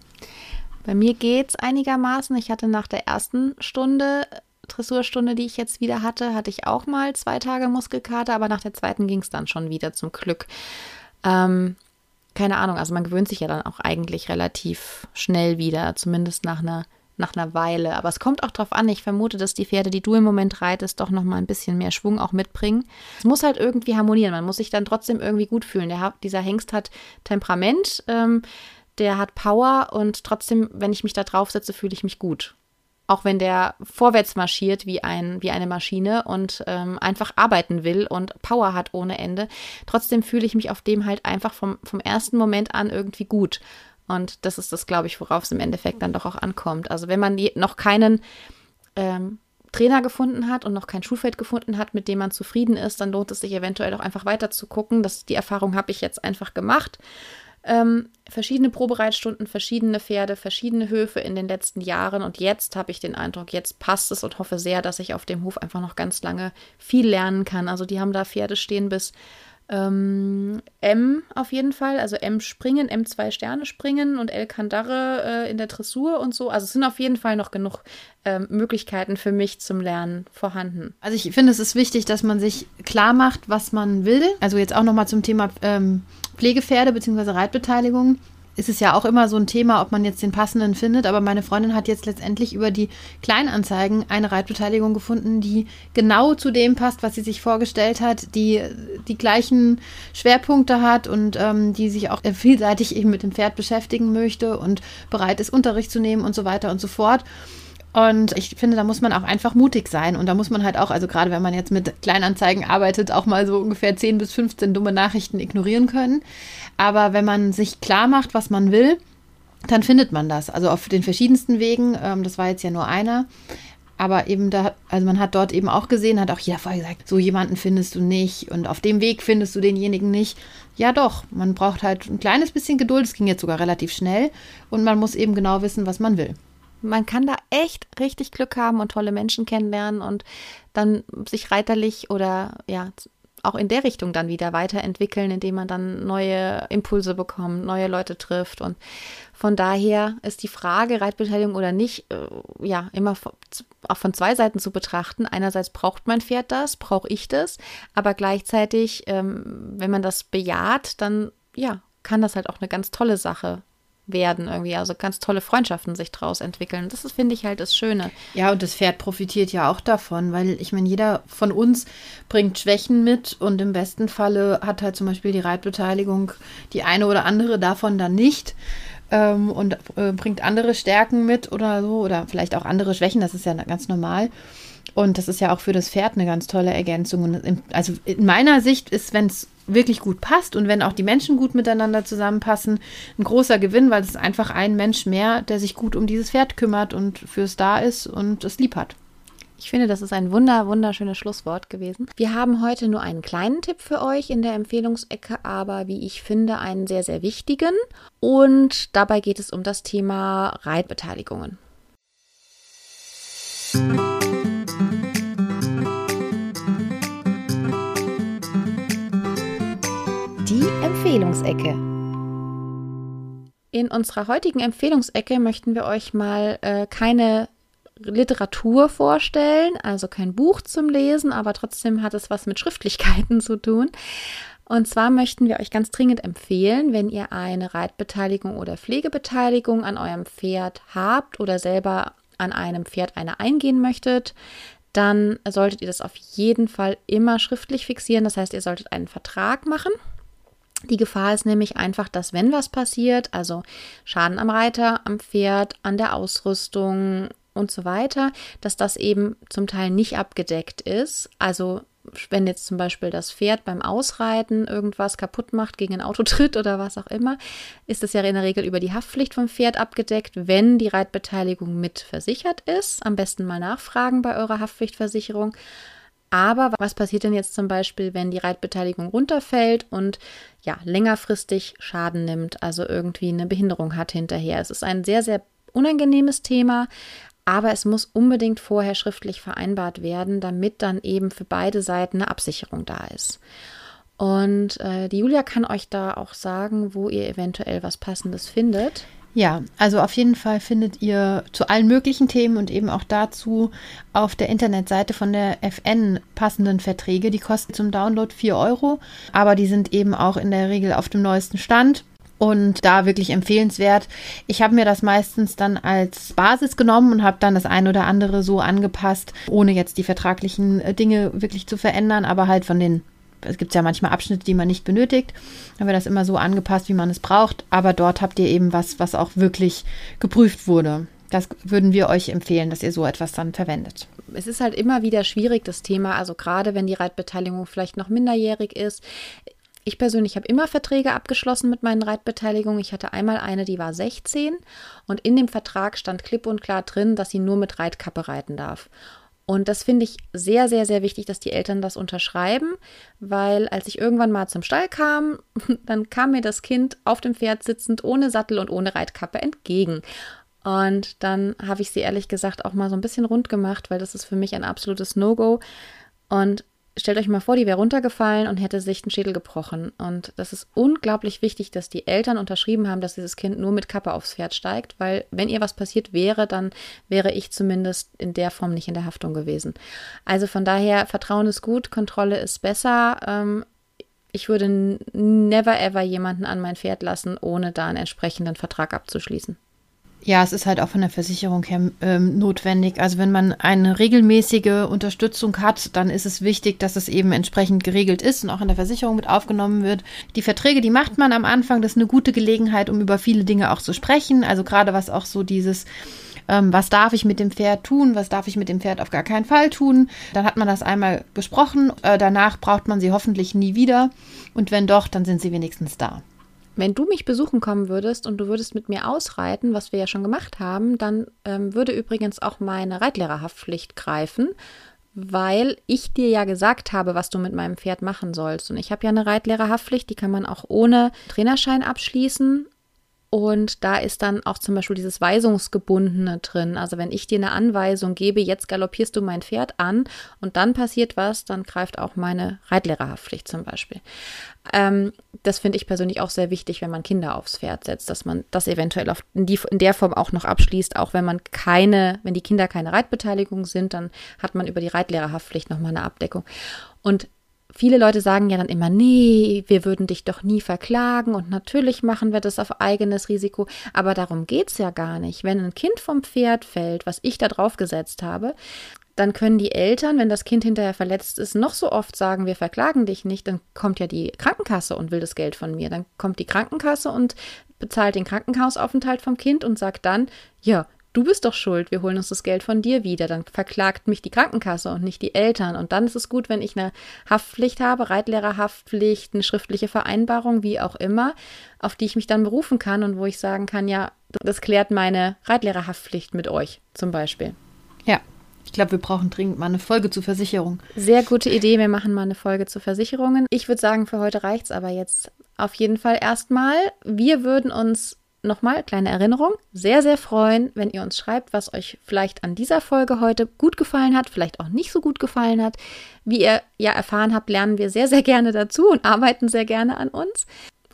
Bei mir geht es einigermaßen. Ich hatte nach der ersten Stunde, Dressurstunde, die ich jetzt wieder hatte, hatte ich auch mal zwei Tage Muskelkater, aber nach der zweiten ging es dann schon wieder zum Glück. Ähm, keine Ahnung, also man gewöhnt sich ja dann auch eigentlich relativ schnell wieder, zumindest nach einer nach einer Weile. Aber es kommt auch darauf an. Ich vermute, dass die Pferde, die du im Moment reitest, doch noch mal ein bisschen mehr Schwung auch mitbringen. Es muss halt irgendwie harmonieren. Man muss sich dann trotzdem irgendwie gut fühlen. Der, dieser Hengst hat Temperament, ähm, der hat Power und trotzdem, wenn ich mich da drauf setze, fühle ich mich gut. Auch wenn der vorwärts marschiert wie, ein, wie eine Maschine und ähm, einfach arbeiten will und Power hat ohne Ende, trotzdem fühle ich mich auf dem halt einfach vom, vom ersten Moment an irgendwie gut. Und das ist das, glaube ich, worauf es im Endeffekt dann doch auch ankommt. Also wenn man noch keinen ähm, Trainer gefunden hat und noch kein Schulfeld gefunden hat, mit dem man zufrieden ist, dann lohnt es sich eventuell auch einfach weiter zu gucken. Das, die Erfahrung habe ich jetzt einfach gemacht. Ähm, verschiedene Probereitstunden, verschiedene Pferde, verschiedene Höfe in den letzten Jahren und jetzt habe ich den Eindruck, jetzt passt es und hoffe sehr, dass ich auf dem Hof einfach noch ganz lange viel lernen kann. Also die haben da Pferde stehen bis ähm, M auf jeden Fall, also M springen, M zwei Sterne springen und L Kandare äh, in der Dressur und so. Also es sind auf jeden Fall noch genug ähm, Möglichkeiten für mich zum Lernen vorhanden. Also ich finde, es ist wichtig, dass man sich klar macht, was man will. Also jetzt auch nochmal zum Thema ähm, Pflegepferde bzw. Reitbeteiligung ist es ja auch immer so ein Thema, ob man jetzt den passenden findet. Aber meine Freundin hat jetzt letztendlich über die Kleinanzeigen eine Reitbeteiligung gefunden, die genau zu dem passt, was sie sich vorgestellt hat, die die gleichen Schwerpunkte hat und ähm, die sich auch vielseitig eben mit dem Pferd beschäftigen möchte und bereit ist, Unterricht zu nehmen und so weiter und so fort. Und ich finde, da muss man auch einfach mutig sein. Und da muss man halt auch, also gerade wenn man jetzt mit Kleinanzeigen arbeitet, auch mal so ungefähr 10 bis 15 dumme Nachrichten ignorieren können. Aber wenn man sich klar macht, was man will, dann findet man das. Also auf den verschiedensten Wegen. Ähm, das war jetzt ja nur einer. Aber eben da, also man hat dort eben auch gesehen, hat auch jeder vorher gesagt, so jemanden findest du nicht und auf dem Weg findest du denjenigen nicht. Ja doch, man braucht halt ein kleines bisschen Geduld, es ging jetzt sogar relativ schnell und man muss eben genau wissen, was man will man kann da echt richtig Glück haben und tolle Menschen kennenlernen und dann sich reiterlich oder ja, auch in der Richtung dann wieder weiterentwickeln, indem man dann neue Impulse bekommt, neue Leute trifft. Und von daher ist die Frage, Reitbeteiligung oder nicht, äh, ja, immer auch von zwei Seiten zu betrachten. Einerseits braucht mein Pferd das, brauche ich das, aber gleichzeitig, ähm, wenn man das bejaht, dann ja, kann das halt auch eine ganz tolle Sache werden irgendwie. Also ganz tolle Freundschaften sich draus entwickeln. Das finde ich, halt das Schöne. Ja, und das Pferd profitiert ja auch davon, weil ich meine, jeder von uns bringt Schwächen mit und im besten Falle hat halt zum Beispiel die Reitbeteiligung die eine oder andere davon dann nicht. Ähm, und äh, bringt andere Stärken mit oder so oder vielleicht auch andere Schwächen, das ist ja ganz normal. Und das ist ja auch für das Pferd eine ganz tolle Ergänzung. Und also in meiner Sicht ist, wenn es wirklich gut passt und wenn auch die Menschen gut miteinander zusammenpassen, ein großer Gewinn, weil es einfach ein Mensch mehr, der sich gut um dieses Pferd kümmert und fürs da ist und es lieb hat. Ich finde, das ist ein wunder, wunderschönes Schlusswort gewesen. Wir haben heute nur einen kleinen Tipp für euch in der Empfehlungsecke, aber wie ich finde, einen sehr, sehr wichtigen. Und dabei geht es um das Thema Reitbeteiligungen. Empfehlungsecke. In unserer heutigen Empfehlungsecke möchten wir euch mal äh, keine Literatur vorstellen, also kein Buch zum Lesen, aber trotzdem hat es was mit Schriftlichkeiten zu tun. Und zwar möchten wir euch ganz dringend empfehlen, wenn ihr eine Reitbeteiligung oder Pflegebeteiligung an eurem Pferd habt oder selber an einem Pferd eine eingehen möchtet, dann solltet ihr das auf jeden Fall immer schriftlich fixieren. Das heißt, ihr solltet einen Vertrag machen. Die Gefahr ist nämlich einfach, dass wenn was passiert, also Schaden am Reiter, am Pferd, an der Ausrüstung und so weiter, dass das eben zum Teil nicht abgedeckt ist. Also wenn jetzt zum Beispiel das Pferd beim Ausreiten irgendwas kaputt macht, gegen ein Auto [LAUGHS] tritt oder was auch immer, ist es ja in der Regel über die Haftpflicht vom Pferd abgedeckt, wenn die Reitbeteiligung mit versichert ist. Am besten mal nachfragen bei eurer Haftpflichtversicherung. Aber was passiert denn jetzt zum Beispiel, wenn die Reitbeteiligung runterfällt und ja, längerfristig Schaden nimmt, also irgendwie eine Behinderung hat hinterher? Es ist ein sehr, sehr unangenehmes Thema, aber es muss unbedingt vorher schriftlich vereinbart werden, damit dann eben für beide Seiten eine Absicherung da ist. Und äh, die Julia kann euch da auch sagen, wo ihr eventuell was Passendes findet. Ja, also auf jeden Fall findet ihr zu allen möglichen Themen und eben auch dazu auf der Internetseite von der FN passenden Verträge. Die kosten zum Download 4 Euro, aber die sind eben auch in der Regel auf dem neuesten Stand und da wirklich empfehlenswert. Ich habe mir das meistens dann als Basis genommen und habe dann das ein oder andere so angepasst, ohne jetzt die vertraglichen äh, Dinge wirklich zu verändern, aber halt von den es gibt ja manchmal Abschnitte, die man nicht benötigt. Dann wird das immer so angepasst, wie man es braucht. Aber dort habt ihr eben was, was auch wirklich geprüft wurde. Das würden wir euch empfehlen, dass ihr so etwas dann verwendet. Es ist halt immer wieder schwierig, das Thema, also gerade wenn die Reitbeteiligung vielleicht noch minderjährig ist. Ich persönlich habe immer Verträge abgeschlossen mit meinen Reitbeteiligungen. Ich hatte einmal eine, die war 16 und in dem Vertrag stand klipp und klar drin, dass sie nur mit Reitkappe reiten darf. Und das finde ich sehr, sehr, sehr wichtig, dass die Eltern das unterschreiben, weil als ich irgendwann mal zum Stall kam, [LAUGHS] dann kam mir das Kind auf dem Pferd sitzend ohne Sattel und ohne Reitkappe entgegen. Und dann habe ich sie ehrlich gesagt auch mal so ein bisschen rund gemacht, weil das ist für mich ein absolutes No-Go. Und stellt euch mal vor, die wäre runtergefallen und hätte sich den Schädel gebrochen. Und das ist unglaublich wichtig, dass die Eltern unterschrieben haben, dass dieses Kind nur mit Kappe aufs Pferd steigt, weil wenn ihr was passiert wäre, dann wäre ich zumindest in der Form nicht in der Haftung gewesen. Also von daher, Vertrauen ist gut, Kontrolle ist besser. Ähm, ich würde never ever jemanden an mein Pferd lassen, ohne da einen entsprechenden Vertrag abzuschließen. Ja, es ist halt auch von der Versicherung her ähm, notwendig. Also wenn man eine regelmäßige Unterstützung hat, dann ist es wichtig, dass es eben entsprechend geregelt ist und auch in der Versicherung mit aufgenommen wird. Die Verträge, die macht man am Anfang. Das ist eine gute Gelegenheit, um über viele Dinge auch zu sprechen. Also gerade was auch so dieses ähm, was darf ich mit dem Pferd tun, was darf ich mit dem Pferd auf gar keinen Fall tun. Dann hat man das einmal besprochen. Äh, danach braucht man sie hoffentlich nie wieder. Und wenn doch, dann sind sie wenigstens da. Wenn du mich besuchen kommen würdest und du würdest mit mir ausreiten, was wir ja schon gemacht haben, dann ähm, würde übrigens auch meine Reitlehrerhaftpflicht greifen, weil ich dir ja gesagt habe, was du mit meinem Pferd machen sollst. Und ich habe ja eine Reitlehrerhaftpflicht, die kann man auch ohne Trainerschein abschließen. Und da ist dann auch zum Beispiel dieses Weisungsgebundene drin. Also wenn ich dir eine Anweisung gebe, jetzt galoppierst du mein Pferd an und dann passiert was, dann greift auch meine Reitlehrerhaftpflicht zum Beispiel. Ähm, das finde ich persönlich auch sehr wichtig, wenn man Kinder aufs Pferd setzt, dass man das eventuell auf, in, die, in der Form auch noch abschließt, auch wenn man keine, wenn die Kinder keine Reitbeteiligung sind, dann hat man über die Reitlehrerhaftpflicht nochmal eine Abdeckung. Und viele Leute sagen ja dann immer, nee, wir würden dich doch nie verklagen und natürlich machen wir das auf eigenes Risiko. Aber darum geht es ja gar nicht. Wenn ein Kind vom Pferd fällt, was ich da drauf gesetzt habe, dann können die Eltern, wenn das Kind hinterher verletzt ist, noch so oft sagen, wir verklagen dich nicht, dann kommt ja die Krankenkasse und will das Geld von mir. Dann kommt die Krankenkasse und bezahlt den Krankenhausaufenthalt vom Kind und sagt dann, ja, du bist doch schuld, wir holen uns das Geld von dir wieder. Dann verklagt mich die Krankenkasse und nicht die Eltern. Und dann ist es gut, wenn ich eine Haftpflicht habe, Reitlehrerhaftpflicht, eine schriftliche Vereinbarung, wie auch immer, auf die ich mich dann berufen kann und wo ich sagen kann, ja, das klärt meine Reitlehrerhaftpflicht mit euch zum Beispiel. Ja, ich glaube, wir brauchen dringend mal eine Folge zur Versicherung. Sehr gute Idee. Wir machen mal eine Folge zu Versicherungen. Ich würde sagen, für heute reicht es aber jetzt auf jeden Fall erstmal. Wir würden uns nochmal, kleine Erinnerung, sehr, sehr freuen, wenn ihr uns schreibt, was euch vielleicht an dieser Folge heute gut gefallen hat, vielleicht auch nicht so gut gefallen hat. Wie ihr ja erfahren habt, lernen wir sehr, sehr gerne dazu und arbeiten sehr gerne an uns.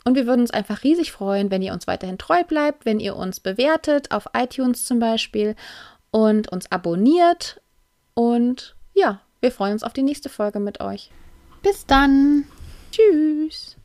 Und wir würden uns einfach riesig freuen, wenn ihr uns weiterhin treu bleibt, wenn ihr uns bewertet, auf iTunes zum Beispiel, und uns abonniert. Und ja, wir freuen uns auf die nächste Folge mit euch. Bis dann. Tschüss.